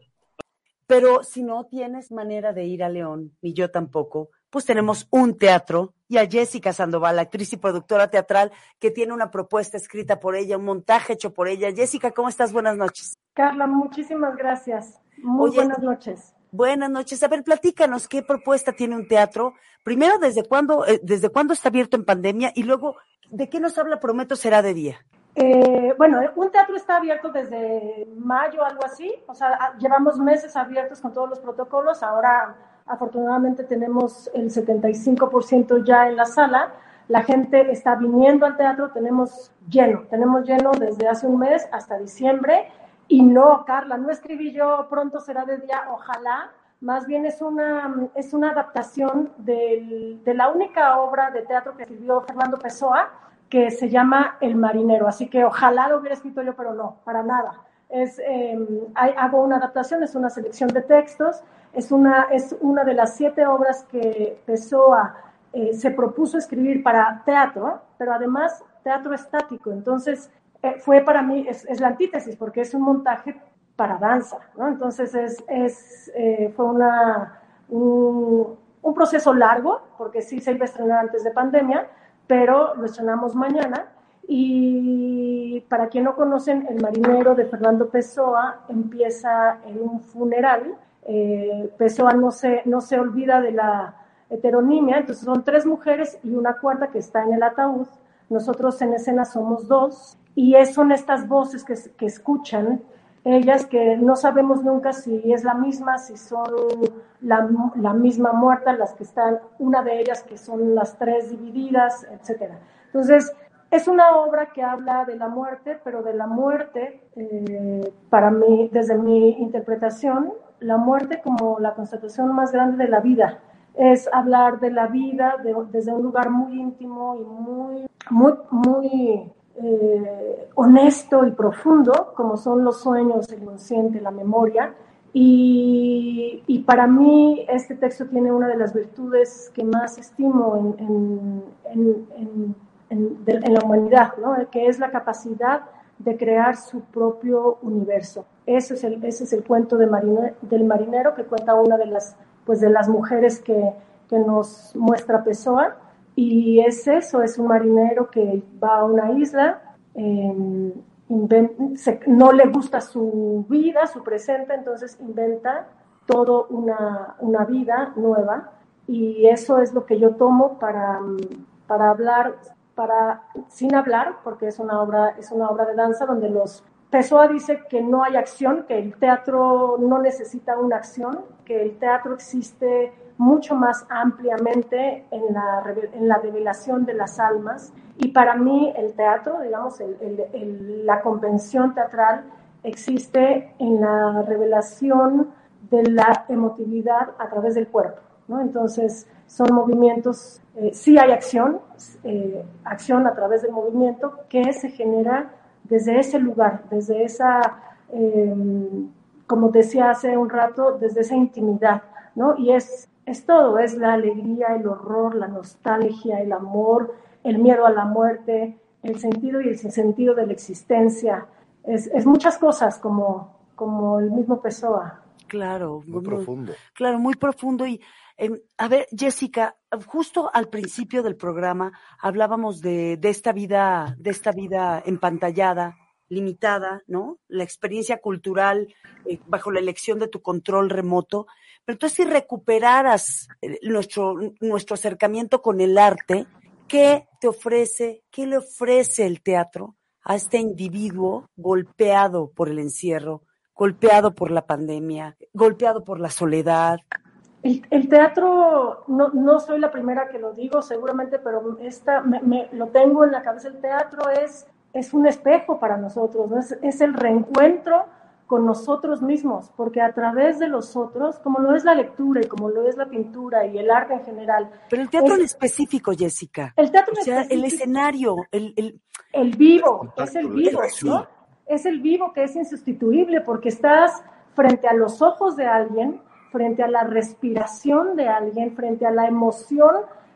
Pero si no tienes manera de ir a León, ni yo tampoco, pues tenemos un teatro y a Jessica Sandoval, actriz y productora teatral, que tiene una propuesta escrita por ella, un montaje hecho por ella. Jessica, ¿cómo estás? Buenas noches. Carla, muchísimas gracias. Muy Oye, buenas noches. Buenas noches. A ver, platícanos qué propuesta tiene un teatro. Primero, ¿desde cuándo, eh, desde cuándo está abierto en pandemia? Y luego, ¿de qué nos habla Prometo será de día? Eh, bueno, un teatro está abierto desde mayo, algo así. O sea, llevamos meses abiertos con todos los protocolos. Ahora, afortunadamente, tenemos el 75% ya en la sala. La gente está viniendo al teatro. Tenemos lleno, tenemos lleno desde hace un mes hasta diciembre. Y no, Carla, no escribí yo pronto será de día, ojalá. Más bien es una, es una adaptación del- de la única obra de teatro que escribió Fernando Pessoa, que se llama El Marinero. Así que ojalá lo hubiera escrito yo, pero no, para nada. Es, eh, hago una adaptación, es una selección de textos, es una, es una de las siete obras que Pessoa eh, se propuso escribir para teatro, pero además teatro estático. Entonces, eh, fue para mí, es, es la antítesis, porque es un montaje para danza, ¿no? Entonces, es, es, eh, fue una, un, un proceso largo, porque sí se iba a estrenar antes de pandemia, pero lo estrenamos mañana. Y para quien no conocen, El marinero de Fernando Pessoa empieza en un funeral. Eh, Pessoa no se, no se olvida de la heteronimia, entonces son tres mujeres y una cuarta que está en el ataúd. Nosotros en escena somos dos y son estas voces que, que escuchan ellas que no sabemos nunca si es la misma, si son la, la misma muerta, las que están, una de ellas que son las tres divididas, etcétera. Entonces, es una obra que habla de la muerte, pero de la muerte, eh, para mí, desde mi interpretación, la muerte como la constatación más grande de la vida. Es hablar de la vida de- desde un lugar muy íntimo y muy, muy, muy eh, honesto y profundo, como son los sueños, el inconsciente, la memoria. Y, para mí este texto tiene una de las virtudes que más estimo en, en- en- en la humanidad, ¿no? que es la capacidad de crear su propio universo. Ese es el, ese es el cuento de marine- del marinero que cuenta una de las, pues, de las mujeres que, que nos muestra Pessoa. Y es eso, es un marinero que va a una isla, inven- se- no le gusta su vida, su presente, entonces inventa todo una, una vida nueva. Y eso es lo que yo tomo para, para hablar, para, sin hablar, porque es una obra, es una obra de danza donde los Pessoa dice que no hay acción, que el teatro no necesita una acción, que el teatro existe mucho más ampliamente en la, en la revelación de las almas. Y para mí el teatro, digamos, el- el- el- la convención teatral existe en la revelación de la emotividad a través del cuerpo. ¿no? Entonces, son movimientos, eh, sí hay acción, eh, acción a través del movimiento que se genera desde ese lugar, desde esa, eh, como decía hace un rato, desde esa intimidad, ¿no? Y es, es todo, es la alegría, el horror, la nostalgia, el amor, el miedo a la muerte, el sentido y el sinsentido de la existencia. Es, es muchas cosas como, como el mismo Pessoa. Claro, Muy profundo. Claro, muy profundo. Y a ver, Jessica, justo al principio del programa hablábamos de, esta vida, de esta vida empantallada, limitada, ¿no? La experiencia cultural eh, bajo la elección de tu control remoto. Pero entonces, si recuperaras eh, nuestro acercamiento con el arte, ¿qué te ofrece, qué le ofrece el teatro a este individuo golpeado por el encierro, golpeado por la pandemia, golpeado por la soledad? El, el teatro, no, no, soy la primera que lo digo seguramente, pero esta, me, me, lo tengo en la cabeza, el teatro es, es un espejo para nosotros, ¿no? es, es, el reencuentro con nosotros mismos, porque a través de los otros, como lo es la lectura y como lo es la pintura y el arte en general. Pero el teatro es, en específico, Jessica. El teatro o sea, el escenario, el, el, el vivo, es el vivo, ¿no? Es el vivo que es insustituible porque estás frente a los ojos de alguien frente a la respiración de alguien, frente a la emoción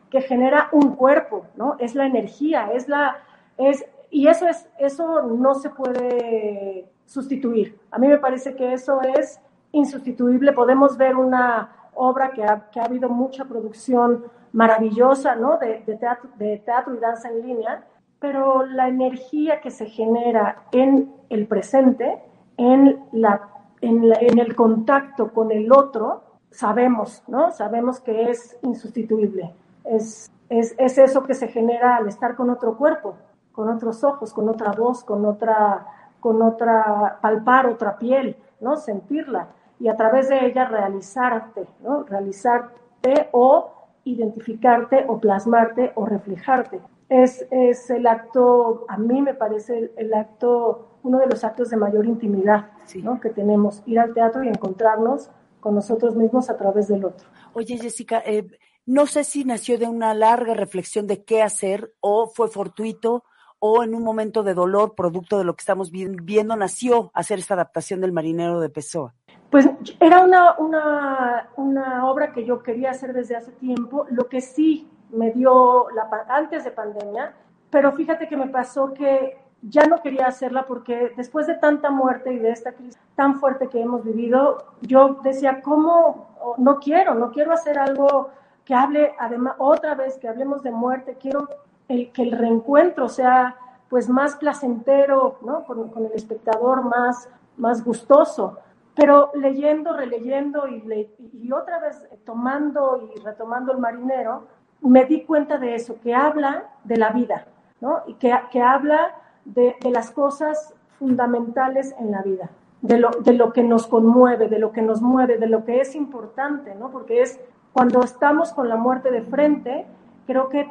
que genera un cuerpo, ¿no? Es la energía, es la, es, y eso es, eso no se puede sustituir. A mí me parece que eso es insustituible. Podemos ver una obra que ha, que ha habido mucha producción maravillosa, ¿no? De, de, teatro, de teatro y danza en línea, pero la energía que se genera en el presente, en la en, la, en, el contacto con el otro, sabemos, ¿no? Sabemos que es insustituible. Es, es, es, eso que se genera al estar con otro cuerpo, con otros ojos, con otra voz, con otra, con otra, palpar otra piel, ¿no? Sentirla y a través de ella realizarte, ¿no? Realizarte o identificarte o plasmarte o reflejarte. Es, es el acto, a mí me parece el, el acto uno de los actos de mayor intimidad sí. ¿no? que tenemos, ir al teatro y encontrarnos con nosotros mismos a través del otro. Oye, Jessica, eh, no sé si nació de una larga reflexión de qué hacer o fue fortuito o en un momento de dolor, producto de lo que estamos viendo, nació hacer esta adaptación del Marinero de Pessoa. Pues era una, una, una obra que yo quería hacer desde hace tiempo, lo que sí me dio la, antes de pandemia, pero fíjate que me pasó que ya no quería hacerla porque después de tanta muerte y de esta crisis tan fuerte que hemos vivido, yo decía, ¿cómo? No quiero, no quiero hacer algo que hable, además, otra vez que hablemos de muerte, quiero el, que el reencuentro sea pues más placentero, ¿no? Con, el espectador, más, más gustoso. Pero leyendo, releyendo y, le, y otra vez tomando y retomando el marinero, me di cuenta de eso, que habla de la vida, ¿no? Y que, que habla de, de, las cosas fundamentales en la vida, de lo, de lo que nos conmueve, de lo que nos mueve, de lo que es importante, ¿no? Porque es cuando estamos con la muerte de frente, creo que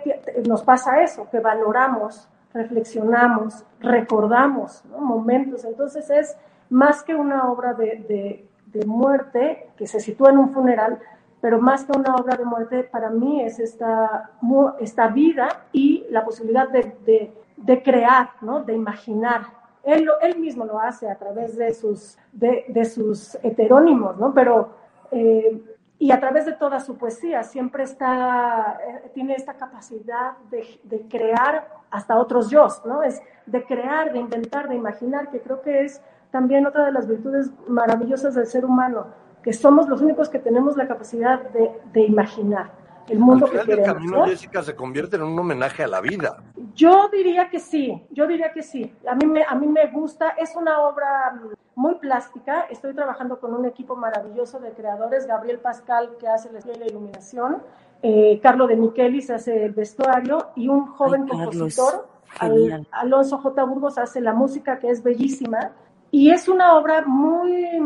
nos pasa eso, que valoramos, reflexionamos, recordamos momentos. Entonces es más que una obra de, de, de, muerte que se sitúa en un funeral, pero más que una obra de muerte, para mí es esta, esta vida y la posibilidad de, de crear, ¿no? de imaginar. Él, él mismo lo hace a través de sus, de, de sus heterónimos, ¿no? pero eh, y a través de toda su poesía siempre está, eh, tiene esta capacidad de, de, crear hasta otros yo, ¿no? Es de crear, de inventar, de imaginar, que creo que es también otra de las virtudes maravillosas del ser humano, que somos los únicos que tenemos la capacidad de, de imaginar el mundo Al final que queremos. camino, ¿no? Jessica, se convierte en un homenaje a la vida. Yo diría que sí, yo diría que sí. A mí me, a mí me gusta, es una obra muy plástica. Estoy trabajando con un equipo maravilloso de creadores, Gabriel Pascal, que hace la iluminación, eh, Carlo de Michelis hace el vestuario y un joven Ay, compositor. Al, Alonso J. Burgos, hace la música, que es bellísima. Y es una obra muy, eh,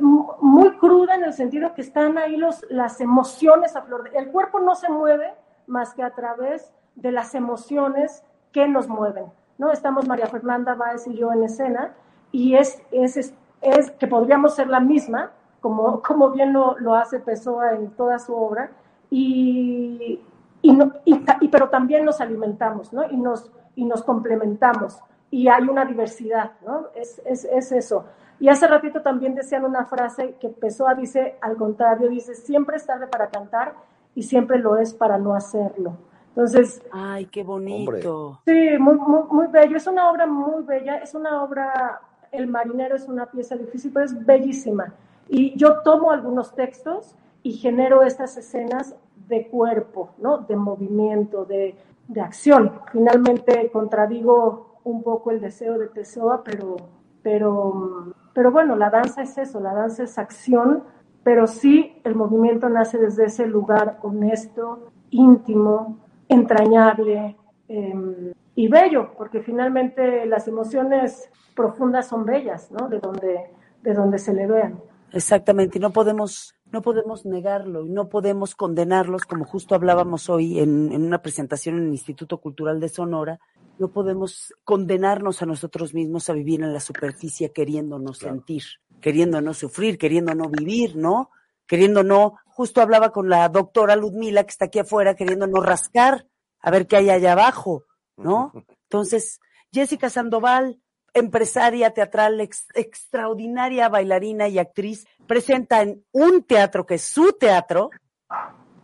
muy cruda en el sentido que están ahí los, las emociones a flor de... El cuerpo no se mueve más que a través de las emociones que nos mueven. ¿no? Estamos María Fernanda Báez y yo en escena y es, es, es, es que podríamos ser la misma, como, como bien lo, lo, hace Pessoa en toda su obra, y, y, no, y, y, pero también nos alimentamos ¿no? y, nos, y nos complementamos y hay una diversidad, ¿no? es, es, es eso. Y hace ratito también decían una frase que Pessoa dice, al contrario, dice, siempre es tarde para cantar y siempre lo es para no hacerlo. Entonces. Ay, qué bonito. Sí, muy, muy, muy bello. Es una obra muy bella. Es una obra. El marinero es una pieza difícil, pero es bellísima. Y yo tomo algunos textos y genero estas escenas de cuerpo, ¿no? De movimiento, de, de acción. Finalmente contradigo un poco el deseo de Pessoa, pero, pero, pero bueno, la danza es eso, la danza es acción, pero sí el movimiento nace desde ese lugar honesto, íntimo, entrañable eh, y bello, porque finalmente las emociones profundas son bellas, ¿no? De donde, de donde se le vean. Exactamente, y no podemos no podemos negarlo y no podemos condenarlos, como justo hablábamos hoy en, en, una presentación en el Instituto Cultural de Sonora, no podemos condenarnos a nosotros mismos a vivir en la superficie queriéndonos claro. sentir, queriéndonos sufrir, queriendo no vivir, ¿no? Queriendo no, justo hablaba con la doctora Ludmila que está aquí afuera, queriendo no rascar, a ver qué hay allá abajo, ¿no? Entonces, Jessica Sandoval, empresaria teatral, ex, extraordinaria bailarina y actriz, presenta en un teatro que es su teatro.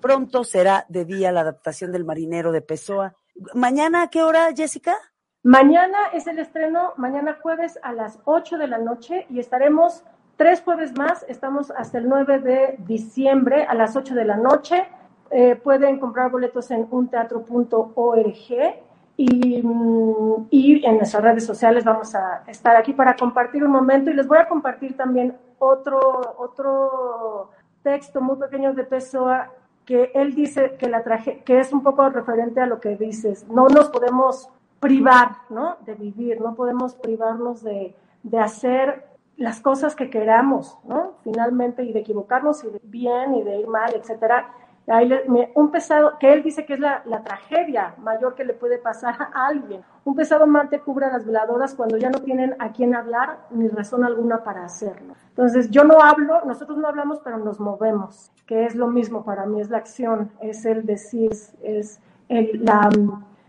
Pronto será de día la adaptación del Marinero de Pessoa. ¿Mañana a qué hora, Jessica? Mañana es el estreno, mañana jueves a las 8 de la noche y estaremos tres jueves más, estamos hasta el 9 de diciembre a las 8 de la noche. Eh, pueden comprar boletos en unteatro.org y, y, en nuestras redes sociales vamos a estar aquí para compartir un momento y les voy a compartir también otro, otro texto muy pequeño de Pessoa que él dice que, la traje, que es un poco referente a lo que dices, no nos podemos privar ¿no? de vivir, no podemos privarnos de, de hacer las cosas que queramos, ¿no? Finalmente, y de equivocarnos y de bien y de ir mal, etcétera. Ahí le, me, un pesado, que él dice que es la, la, tragedia mayor que le puede pasar a alguien. Un pesado mante cubre a las veladoras cuando ya no tienen a quién hablar ni razón alguna para hacerlo. Entonces, yo no hablo, nosotros no hablamos, pero nos movemos, que es lo mismo para mí, es la acción, es el decir, es el, la,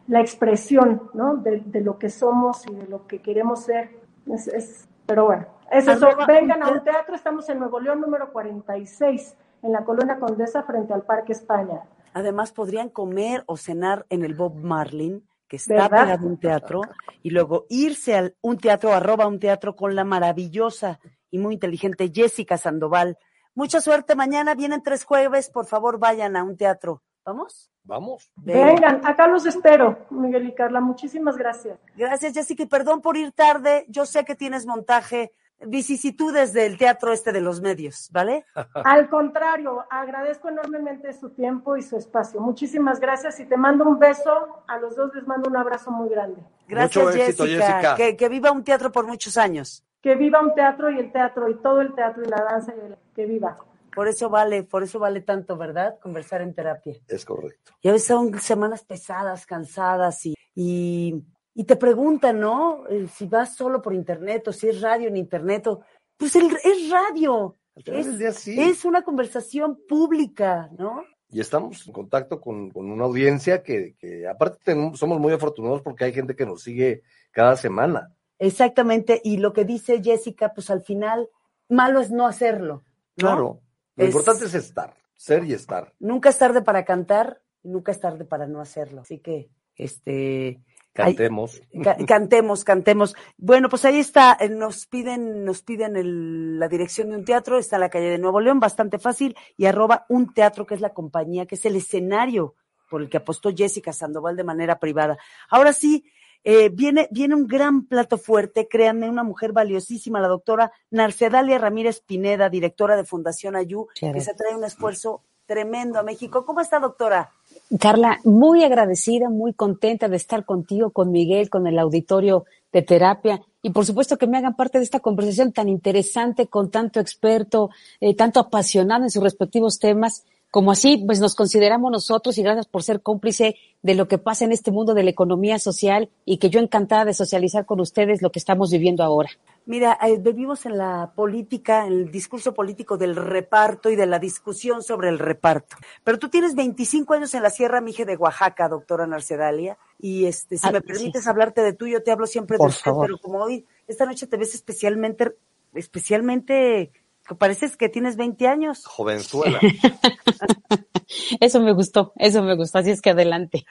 la, expresión, ¿no? De, de, lo que somos y de lo que queremos ser. Es, es, pero bueno, es eso. Vengan a un teatro, estamos en Nuevo León número 46 en la Colonia Condesa frente al Parque España. Además, podrían comer o cenar en el Bob Marlin, que está pegado a un teatro, y luego irse a un teatro, arroba un teatro con la maravillosa y muy inteligente Jessica Sandoval. Mucha suerte mañana, vienen tres jueves, por favor vayan a un teatro. ¿Vamos? Vamos. Vengan, acá los espero, Miguel y Carla. Muchísimas gracias. Gracias, Jessica. Y perdón por ir tarde. Yo sé que tienes montaje vicisitudes del teatro este de los medios, ¿vale? Al contrario, agradezco enormemente su tiempo y su espacio. Muchísimas gracias y te mando un beso. A los dos les mando un abrazo muy grande. Gracias, Mucho éxito, Jessica. Jessica. Que, que, viva un teatro por muchos años. Que viva un teatro y el teatro y todo el teatro y la danza y el, que viva. Por eso vale, por eso vale tanto, ¿verdad? Conversar en terapia. Es correcto. Y a veces son semanas pesadas, cansadas y, y y te preguntan, ¿no? Si vas solo por internet o si es radio en internet, o, pues el, es radio. Es, día, sí. es, una conversación pública, ¿no? Y estamos en contacto con, con una audiencia que, que aparte tenemos, somos muy afortunados porque hay gente que nos sigue cada semana. Exactamente, y lo que dice Jessica, pues al final, malo es no hacerlo. ¿no? Claro, lo es, importante es estar, ser y estar. Nunca es tarde para cantar, nunca es tarde para no hacerlo. Así que, este, Cantemos. Ay, ca cantemos, cantemos. Bueno, pues ahí está, eh, nos piden, nos piden el, la dirección de un teatro, está en la calle de Nuevo León, bastante fácil, y arroba un teatro, que es la compañía, que es el escenario por el que apostó Jessica Sandoval de manera privada. Ahora sí, eh, viene, viene un gran plato fuerte, créanme, una mujer valiosísima, la doctora Narcedalia Ramírez Pineda, directora de Fundación Ayú, que se trae un esfuerzo tremendo a México. ¿Cómo está, doctora? Carla, muy agradecida, muy contenta de estar contigo, con Miguel, con el auditorio de terapia y por supuesto que me hagan parte de esta conversación tan interesante con tanto experto, eh, tanto apasionado en sus respectivos temas. Como así, pues nos consideramos nosotros y gracias por ser cómplice de lo que pasa en este mundo de la economía social y que yo encantada de socializar con ustedes lo que estamos viviendo ahora. Mira, eh, vivimos en la política, en el discurso político del reparto y de la discusión sobre el reparto. Pero tú tienes 25 años en la Sierra Mije de Oaxaca, doctora Narcedalia, y este, si ah, me permites sí. hablarte de tú, yo te hablo siempre Por de usted, favor. pero como hoy, esta noche te ves especialmente, especialmente, pareces que tienes 20 años. Jovenzuela. Eso me gustó, eso me gustó, así es que adelante.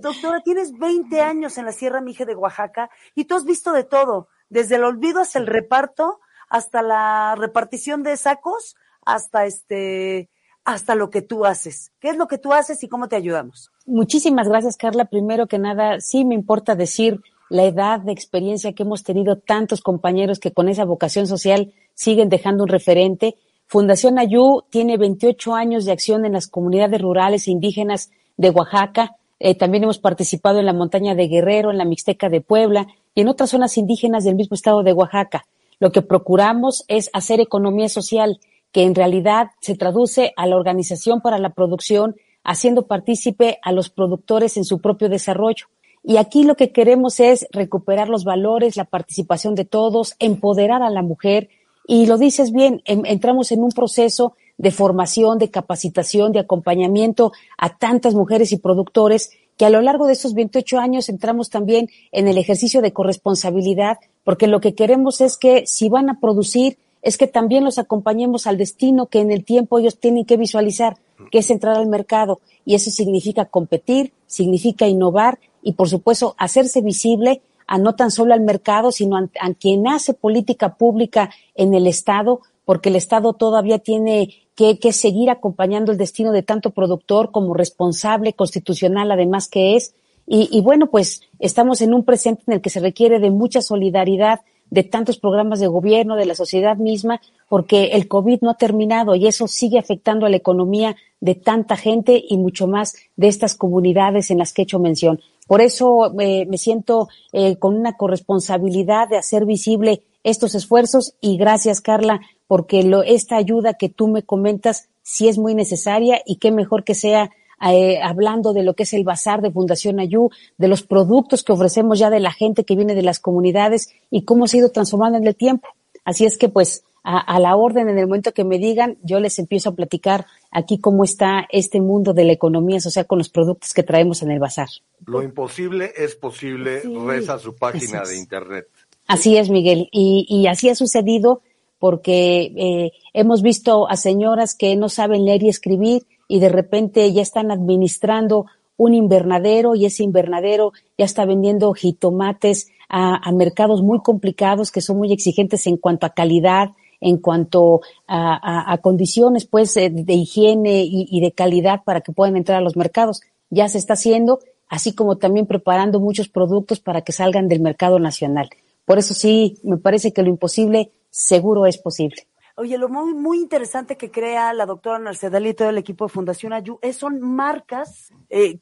Doctora, tienes 20 años en la Sierra Mije de Oaxaca y tú has visto de todo, desde el olvido hasta el reparto, hasta la repartición de sacos, hasta este, hasta lo que tú haces. ¿Qué es lo que tú haces y cómo te ayudamos? Muchísimas gracias, Carla. Primero que nada, sí me importa decir la edad de experiencia que hemos tenido tantos compañeros que con esa vocación social siguen dejando un referente. Fundación Ayú tiene 28 años de acción en las comunidades rurales e indígenas de Oaxaca. Eh, también hemos participado en la montaña de Guerrero, en la Mixteca de Puebla y en otras zonas indígenas del mismo estado de Oaxaca. Lo que procuramos es hacer economía social, que en realidad se traduce a la organización para la producción, haciendo partícipe a los productores en su propio desarrollo. Y aquí lo que queremos es recuperar los valores, la participación de todos, empoderar a la mujer. Y lo dices bien, entramos en un proceso de formación, de capacitación, de acompañamiento a tantas mujeres y productores que a lo largo de estos 28 años entramos también en el ejercicio de corresponsabilidad, porque lo que queremos es que si van a producir, es que también los acompañemos al destino que en el tiempo ellos tienen que visualizar, que es entrar al mercado. Y eso significa competir, significa innovar y, por supuesto, hacerse visible a no tan solo al mercado, sino a, quien hace política pública en el Estado, porque el Estado todavía tiene que, que, seguir acompañando el destino de tanto productor como responsable constitucional, además que es. Y, y bueno, pues estamos en un presente en el que se requiere de mucha solidaridad, de tantos programas de gobierno, de la sociedad misma, porque el COVID no ha terminado y eso sigue afectando a la economía de tanta gente y mucho más de estas comunidades en las que he hecho mención. Por eso eh, me siento eh, con una corresponsabilidad de hacer visible estos esfuerzos y gracias, Carla, porque lo, esta ayuda que tú me comentas sí es muy necesaria y qué mejor que sea eh, hablando de lo que es el bazar de Fundación Ayú, de los productos que ofrecemos ya de la gente que viene de las comunidades y cómo se ha ido transformando en el tiempo. Así es que pues a, a, la orden en el momento que me digan, yo les empiezo a platicar aquí cómo está este mundo de la economía social con los productos que traemos en el bazar. Lo imposible es posible, sí, reza su página de internet. Así es, Miguel. Y, y así ha sucedido porque eh, hemos visto a señoras que no saben leer y escribir y de repente ya están administrando un invernadero y ese invernadero ya está vendiendo jitomates a, a mercados muy complicados que son muy exigentes en cuanto a calidad, en cuanto a, condiciones pues eh, de higiene y, y, de calidad para que puedan entrar a los mercados. Ya se está haciendo, así como también preparando muchos productos para que salgan del mercado nacional. Por eso sí, me parece que lo imposible seguro es posible. Oye, lo muy, muy interesante que crea la doctora Narcedal y todo el equipo de Fundación Ayu es, son marcas, eh,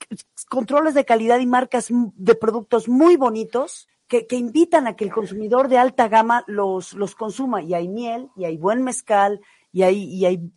controles de calidad y marcas de productos muy bonitos que, que, invitan a que el consumidor de alta gama los, los consuma. Y hay miel, y hay buen mezcal, y hay, y hay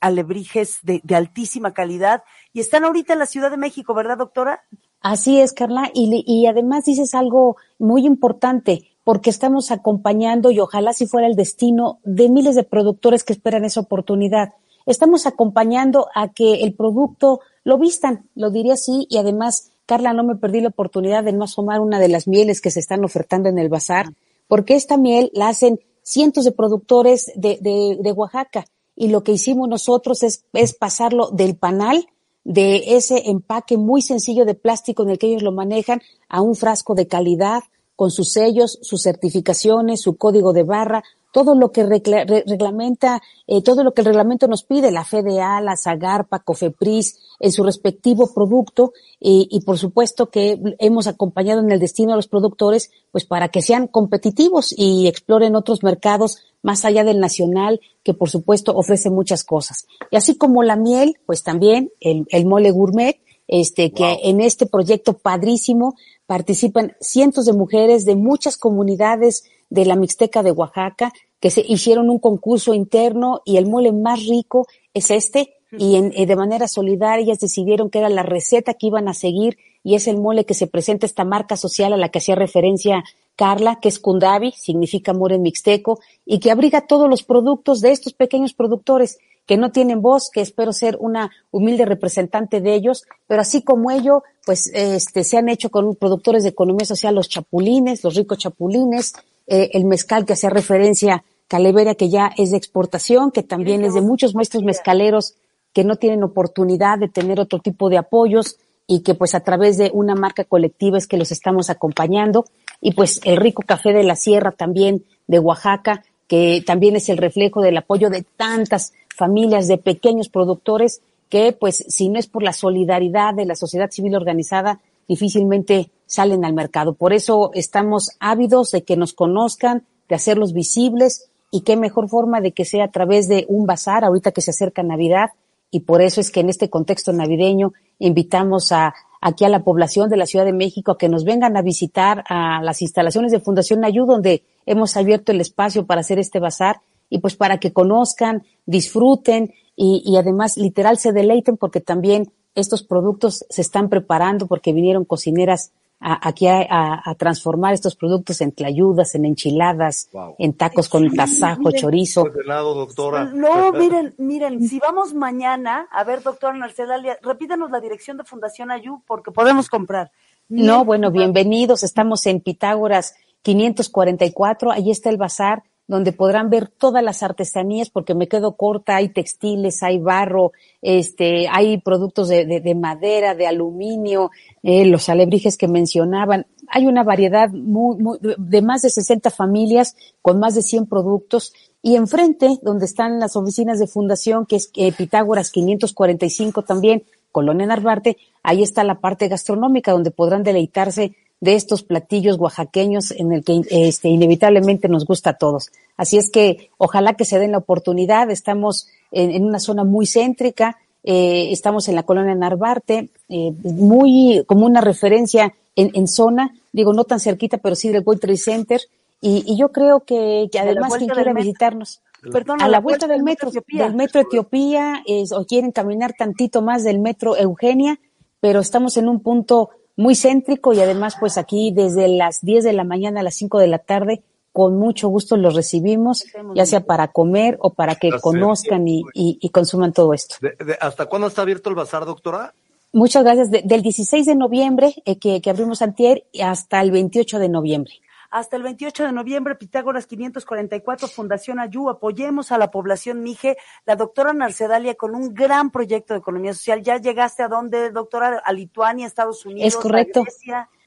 alebrijes de, de altísima calidad. Y están ahorita en la Ciudad de México, ¿verdad, doctora? Así es, Carla. Y, y además dices algo muy importante porque estamos acompañando, y ojalá si fuera el destino, de miles de productores que esperan esa oportunidad. Estamos acompañando a que el producto lo vistan, lo diría así, y además, Carla, no me perdí la oportunidad de no asomar una de las mieles que se están ofertando en el bazar, porque esta miel la hacen cientos de productores de, de, de Oaxaca, y lo que hicimos nosotros es, es pasarlo del panal, de ese empaque muy sencillo de plástico en el que ellos lo manejan, a un frasco de calidad, con sus sellos, sus certificaciones, su código de barra, todo lo que regla reglamenta, eh, todo lo que el reglamento nos pide, la FDA, la Zagarpa, Cofepris, en su respectivo producto, y, y, por supuesto que hemos acompañado en el destino a los productores, pues para que sean competitivos y exploren otros mercados más allá del nacional, que por supuesto ofrece muchas cosas. Y así como la miel, pues también el, el mole gourmet, este, que wow. en este proyecto padrísimo participan cientos de mujeres de muchas comunidades de la Mixteca de Oaxaca que se hicieron un concurso interno y el mole más rico es este y en, eh, de manera solidaria ellas decidieron que era la receta que iban a seguir y es el mole que se presenta esta marca social a la que hacía referencia Carla, que es Kundabi, significa amor en mixteco, y que abriga todos los productos de estos pequeños productores que no tienen voz, que espero ser una humilde representante de ellos, pero así como ello, pues este, se han hecho con productores de economía social los chapulines, los ricos chapulines, eh, el mezcal que hacía referencia Caleveria, que ya es de exportación, que también es de muchos maestros mezcaleros que no tienen oportunidad de tener otro tipo de apoyos y que pues a través de una marca colectiva es que los estamos acompañando. Y pues el rico café de la sierra también de Oaxaca, que también es el reflejo del apoyo de tantas familias de pequeños productores que, pues, si no es por la solidaridad de la sociedad civil organizada, difícilmente salen al mercado. Por eso estamos ávidos de que nos conozcan, de hacerlos visibles y qué mejor forma de que sea a través de un bazar, ahorita que se acerca Navidad, y por eso es que en este contexto navideño invitamos a, aquí a la población de la Ciudad de México a que nos vengan a visitar a las instalaciones de Fundación Ayú, donde hemos abierto el espacio para hacer este bazar y pues para que conozcan, disfruten y, y además literal se deleiten porque también estos productos se están preparando porque vinieron cocineras a, aquí a, a, transformar estos productos en tlayudas, en enchiladas, wow. en tacos con sí, tasajo, miren, chorizo. Lado, doctora. No, miren, miren, si vamos mañana, a ver, doctora Narcedalia, repítanos la dirección de Fundación Ayú porque podemos comprar. No, bueno, bienvenidos, estamos en Pitágoras 544, ahí está el bazar donde podrán ver todas las artesanías, porque me quedo corta, hay textiles, hay barro, este, hay productos de, de, de madera, de aluminio, eh, los alebrijes que mencionaban. Hay una variedad muy, muy, de más de 60 familias con más de 100 productos. Y enfrente, donde están las oficinas de fundación, que es eh, Pitágoras 545 también, Colonia Narvarte, ahí está la parte gastronómica, donde podrán deleitarse de estos platillos oaxaqueños en el que este, inevitablemente nos gusta a todos. Así es que ojalá que se den la oportunidad. Estamos en, en una zona muy céntrica, eh, estamos en la colonia Narvarte, eh, muy como una referencia en, en, zona, digo no tan cerquita, pero sí del World Trade Center. Y, y yo creo que, que además quien quiera visitarnos, Perdón, a la, la vuelta, vuelta del metro, Etiopía. del metro Etiopía, es, o quieren caminar tantito más del metro Eugenia, pero estamos en un punto muy céntrico y además pues aquí desde las 10 de la mañana a las 5 de la tarde con mucho gusto los recibimos, ya sea para comer o para que conozcan y, y, y, consuman todo esto. ¿De, de, hasta cuándo está abierto el bazar, doctora? Muchas gracias. De, del 16 de noviembre, eh, que, que abrimos antier, hasta el 28 de noviembre. Hasta el 28 de noviembre, Pitágoras 544, Fundación Ayú, apoyemos a la población Mije. La doctora Narcedalia con un gran proyecto de economía social. ¿Ya llegaste a dónde, doctora? A Lituania, Estados Unidos. Es correcto.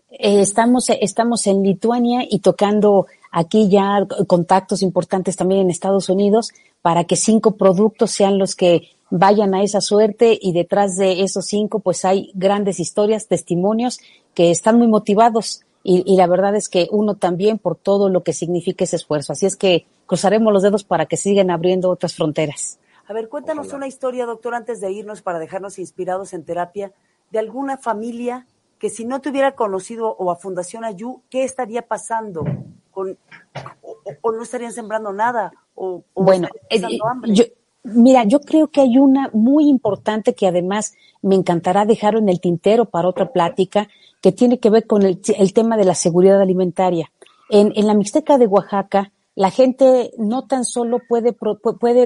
Eh, estamos, estamos en Lituania y tocando aquí ya contactos importantes también en Estados Unidos para que cinco productos sean los que vayan a esa suerte y detrás de esos cinco pues hay grandes historias, testimonios que están muy motivados y, y, la verdad es que uno también por todo lo que significa ese esfuerzo. Así es que cruzaremos los dedos para que sigan abriendo otras fronteras. A ver, cuéntanos Ojalá. una historia, doctor, antes de irnos para dejarnos inspirados en terapia, de alguna familia que si no te hubiera conocido o a Fundación Ayú, ¿qué estaría pasando? Con, o, o, no estarían sembrando nada? O, o bueno, eh, yo, mira, yo creo que hay una muy importante que además me encantará dejar en el tintero para otra plática, que tiene que ver con el, el tema de la seguridad alimentaria. En, en, la Mixteca de Oaxaca, la gente no tan solo puede,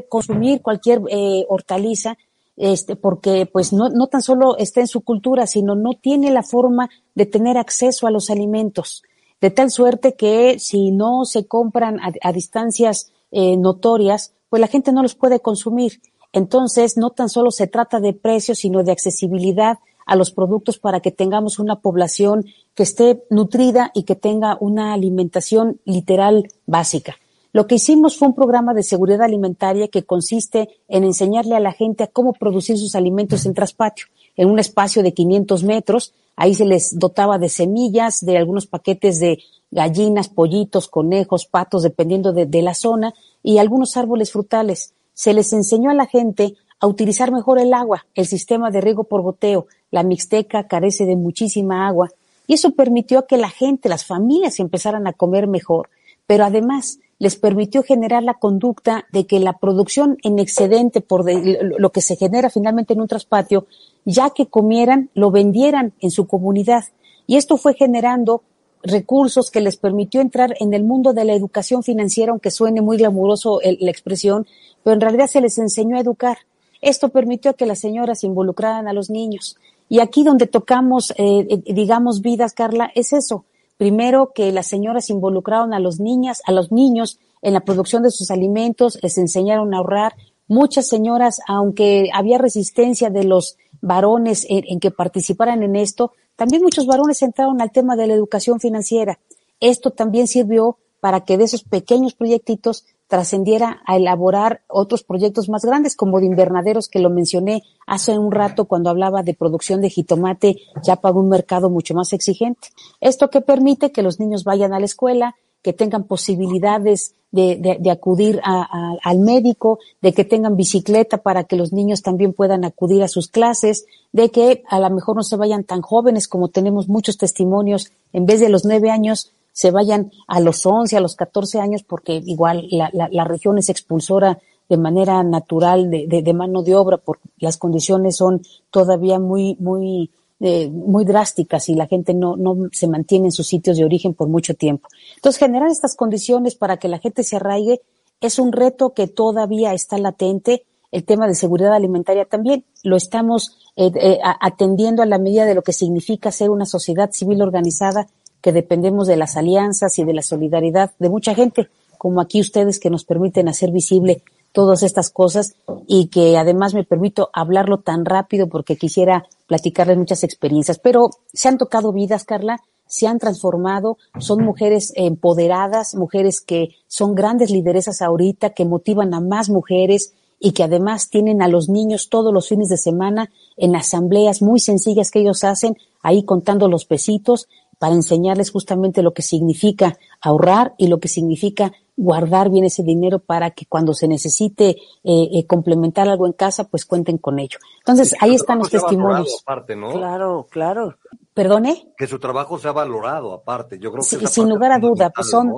consumir cualquier eh, hortaliza, este, porque pues no, no tan solo está en su cultura, sino no tiene la forma de tener acceso a los alimentos. De tal suerte que si no se compran a, a distancias eh, notorias, pues la gente no los puede consumir. Entonces, no tan solo se trata de precios, sino de accesibilidad a los productos para que tengamos una población que esté nutrida y que tenga una alimentación literal básica. Lo que hicimos fue un programa de seguridad alimentaria que consiste en enseñarle a la gente a cómo producir sus alimentos en traspatio, en un espacio de 500 metros. Ahí se les dotaba de semillas, de algunos paquetes de gallinas, pollitos, conejos, patos, dependiendo de, la zona, y algunos árboles frutales. Se les enseñó a la gente a utilizar mejor el agua, el sistema de riego por goteo. La Mixteca carece de muchísima agua y eso permitió que la gente, las familias empezaran a comer mejor, pero además les permitió generar la conducta de que la producción en excedente por lo que se genera finalmente en un traspatio, ya que comieran, lo vendieran en su comunidad. Y esto fue generando recursos que les permitió entrar en el mundo de la educación financiera, aunque suene muy glamuroso el, la expresión, pero en realidad se les enseñó a educar. Esto permitió que las señoras involucraran a los niños. Y aquí donde tocamos, eh, eh, digamos, vidas, Carla, es eso. Primero que las señoras involucraron a los niñas, a los niños en la producción de sus alimentos, les enseñaron a ahorrar. Muchas señoras, aunque había resistencia de los varones en, en que participaran en esto, también muchos varones entraron al tema de la educación financiera. Esto también sirvió para que de esos pequeños proyectitos trascendiera a elaborar otros proyectos más grandes, como de invernaderos, que lo mencioné hace un rato cuando hablaba de producción de jitomate ya para un mercado mucho más exigente. Esto que permite que los niños vayan a la escuela, que tengan posibilidades de, de, acudir a, al médico, de que tengan bicicleta para que los niños también puedan acudir a sus clases, de que a lo mejor no se vayan tan jóvenes como tenemos muchos testimonios, en vez de los nueve años se vayan a los 11, a los 14 años, porque igual la, la, la región es expulsora de manera natural de, de, de, mano de obra, porque las condiciones son todavía muy, muy, eh, muy drásticas y la gente no, no se mantiene en sus sitios de origen por mucho tiempo. Entonces, generar estas condiciones para que la gente se arraigue es un reto que todavía está latente. El tema de seguridad alimentaria también lo estamos eh, eh, atendiendo a la medida de lo que significa ser una sociedad civil organizada que dependemos de las alianzas y de la solidaridad de mucha gente, como aquí ustedes que nos permiten hacer visible todas estas cosas y que además me permito hablarlo tan rápido porque quisiera platicarles muchas experiencias. Pero se han tocado vidas, Carla, se han transformado, son mujeres empoderadas, mujeres que son grandes lideresas ahorita, que motivan a más mujeres y que además tienen a los niños todos los fines de semana en asambleas muy sencillas que ellos hacen, ahí contando los pesitos para enseñarles justamente lo que significa ahorrar y lo que significa guardar bien ese dinero para que cuando se necesite eh, eh, complementar algo en casa, pues cuenten con ello. Entonces, ahí están los testimonios. Aparte, ¿no? Claro, claro. ¿Perdone? Que su trabajo se ha valorado aparte. Yo creo que sí, sin lugar a duda, pues son, ¿no?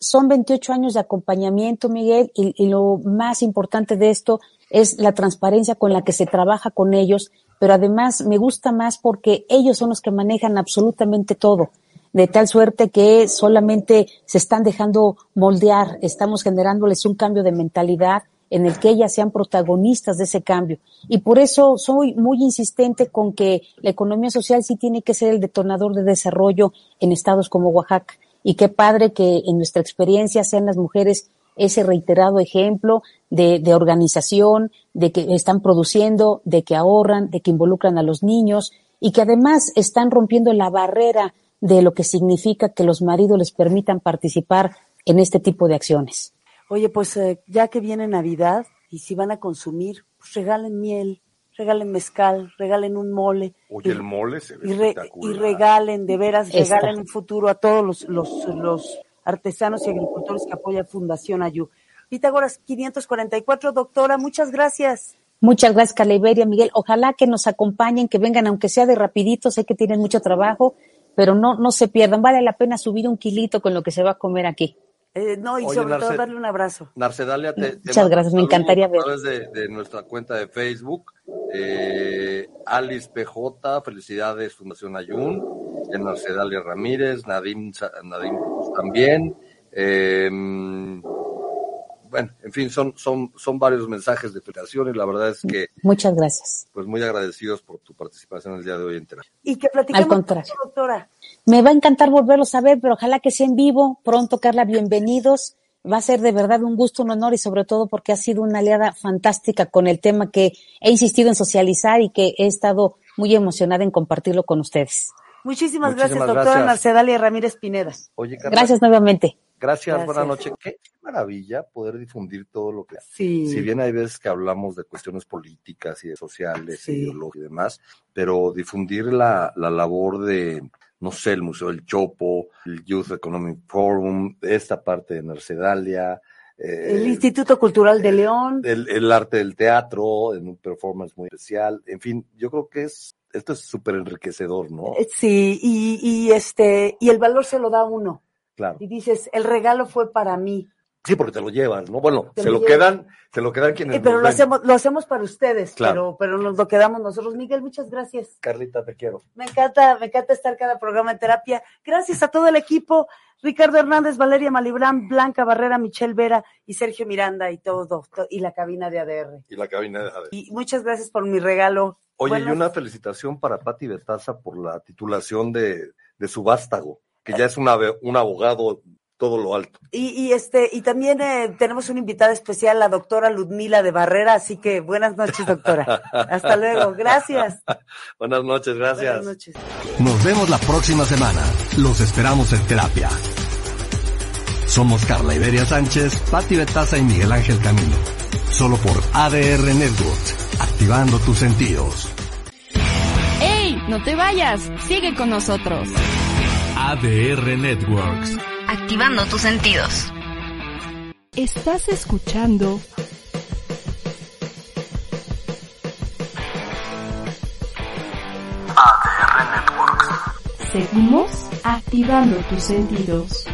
son 28 años de acompañamiento, Miguel, y, y lo más importante de esto es la transparencia con la que se trabaja con ellos, pero además me gusta más porque ellos son los que manejan absolutamente todo de tal suerte que solamente se están dejando moldear, estamos generándoles un cambio de mentalidad en el que ellas sean protagonistas de ese cambio. Y por eso soy muy insistente con que la economía social sí tiene que ser el detonador de desarrollo en estados como Oaxaca. Y qué padre que en nuestra experiencia sean las mujeres ese reiterado ejemplo de, de, organización, de que están produciendo, de que ahorran, de que involucran a los niños y que además están rompiendo la barrera de lo que significa que los maridos les permitan participar en este tipo de acciones. Oye, pues eh, ya que viene Navidad y si van a consumir, pues regalen miel, regalen mezcal, regalen un mole. Oye, el mole se ve y, re, y regalen, de veras, Esta. regalen un futuro a todos los, los, los artesanos y agricultores que apoya Fundación Ayú. Pitágoras 544, doctora, muchas gracias. Muchas gracias, Caliberia, Miguel. Ojalá que nos acompañen, que vengan, aunque sea de rapidito, sé que tienen mucho trabajo, pero no, no se pierdan. Vale la pena subir un kilito con lo que se va a comer aquí. Eh, no, y Oye, sobre Narce, todo darle un abrazo. Narcedalia, te, te Muchas gracias, me encantaría ver. A través de, de, nuestra cuenta de Facebook, eh, Alice PJ, felicidades Fundación Ayun, en Narcedalia Ramírez, Nadim, Nadim también. Bueno, en fin, son, son, son varios mensajes de felicitación y la verdad es que... Muchas gracias. Pues muy agradecidos por tu participación el día de hoy en Terapia. Y que platiquemos Al contrario. Mucho, doctora. Me va a encantar volverlos a ver, pero ojalá que sea en vivo. Pronto, Carla, bienvenidos. Va a ser de verdad un gusto, un honor y sobre todo porque ha sido una aliada fantástica con el tema que he insistido en socializar y que he estado muy emocionada en compartirlo con ustedes. Muchísimas, Muchísimas gracias, doctora gracias. Narcedalia Ramírez Pineda. Oye, Carla, gracias nuevamente. Gracias, gracias, buenas noches. Qué maravilla poder difundir todo lo que. Sí. Si bien hay veces que hablamos de cuestiones políticas y de sociales, sí. ideológicas y demás, pero difundir la, la labor de, no sé, el Museo del Chopo, el Youth Economic Forum, esta parte de Mercedalia. Eh, el Instituto Cultural de León. El, el, arte del teatro, en un performance muy especial. En fin, yo creo que es. Esto es súper enriquecedor, ¿no? Sí, y, y este, y el valor se lo da uno. Claro. Y dices, el regalo fue para mí. Sí, porque te lo llevas, ¿no? Bueno, te se lo, quedan, se lo quedan quienes. Eh, pero lo hacemos, lo hacemos para ustedes, claro. pero, pero nos lo quedamos nosotros. Miguel, muchas gracias. Carlita, te quiero. Me encanta, me encanta estar cada programa de terapia. Gracias a todo el equipo, Ricardo Hernández, Valeria Malibrán, Blanca Barrera, Michelle Vera y Sergio Miranda y todo, todo y la cabina de ADR. Y la cabina de ADR. Y muchas gracias por mi regalo. Oye, Buenas... y una felicitación para Patti Betaza por la titulación de, de su vástago, que ya es una, un abogado todo lo alto. Y, y este y también eh, tenemos una invitada especial, la doctora Ludmila de Barrera, así que buenas noches, doctora. Hasta luego, gracias. buenas noches, gracias. Buenas noches. Nos vemos la próxima semana. Los esperamos en terapia. Somos Carla Iberia Sánchez, Patti Betaza y Miguel Ángel Camino. Solo por ADR Networks, activando tus sentidos. ¡Ey! No te vayas, sigue con nosotros. ADR Networks activando tus sentidos. Estás escuchando ADR Networks. Seguimos activando tus sentidos.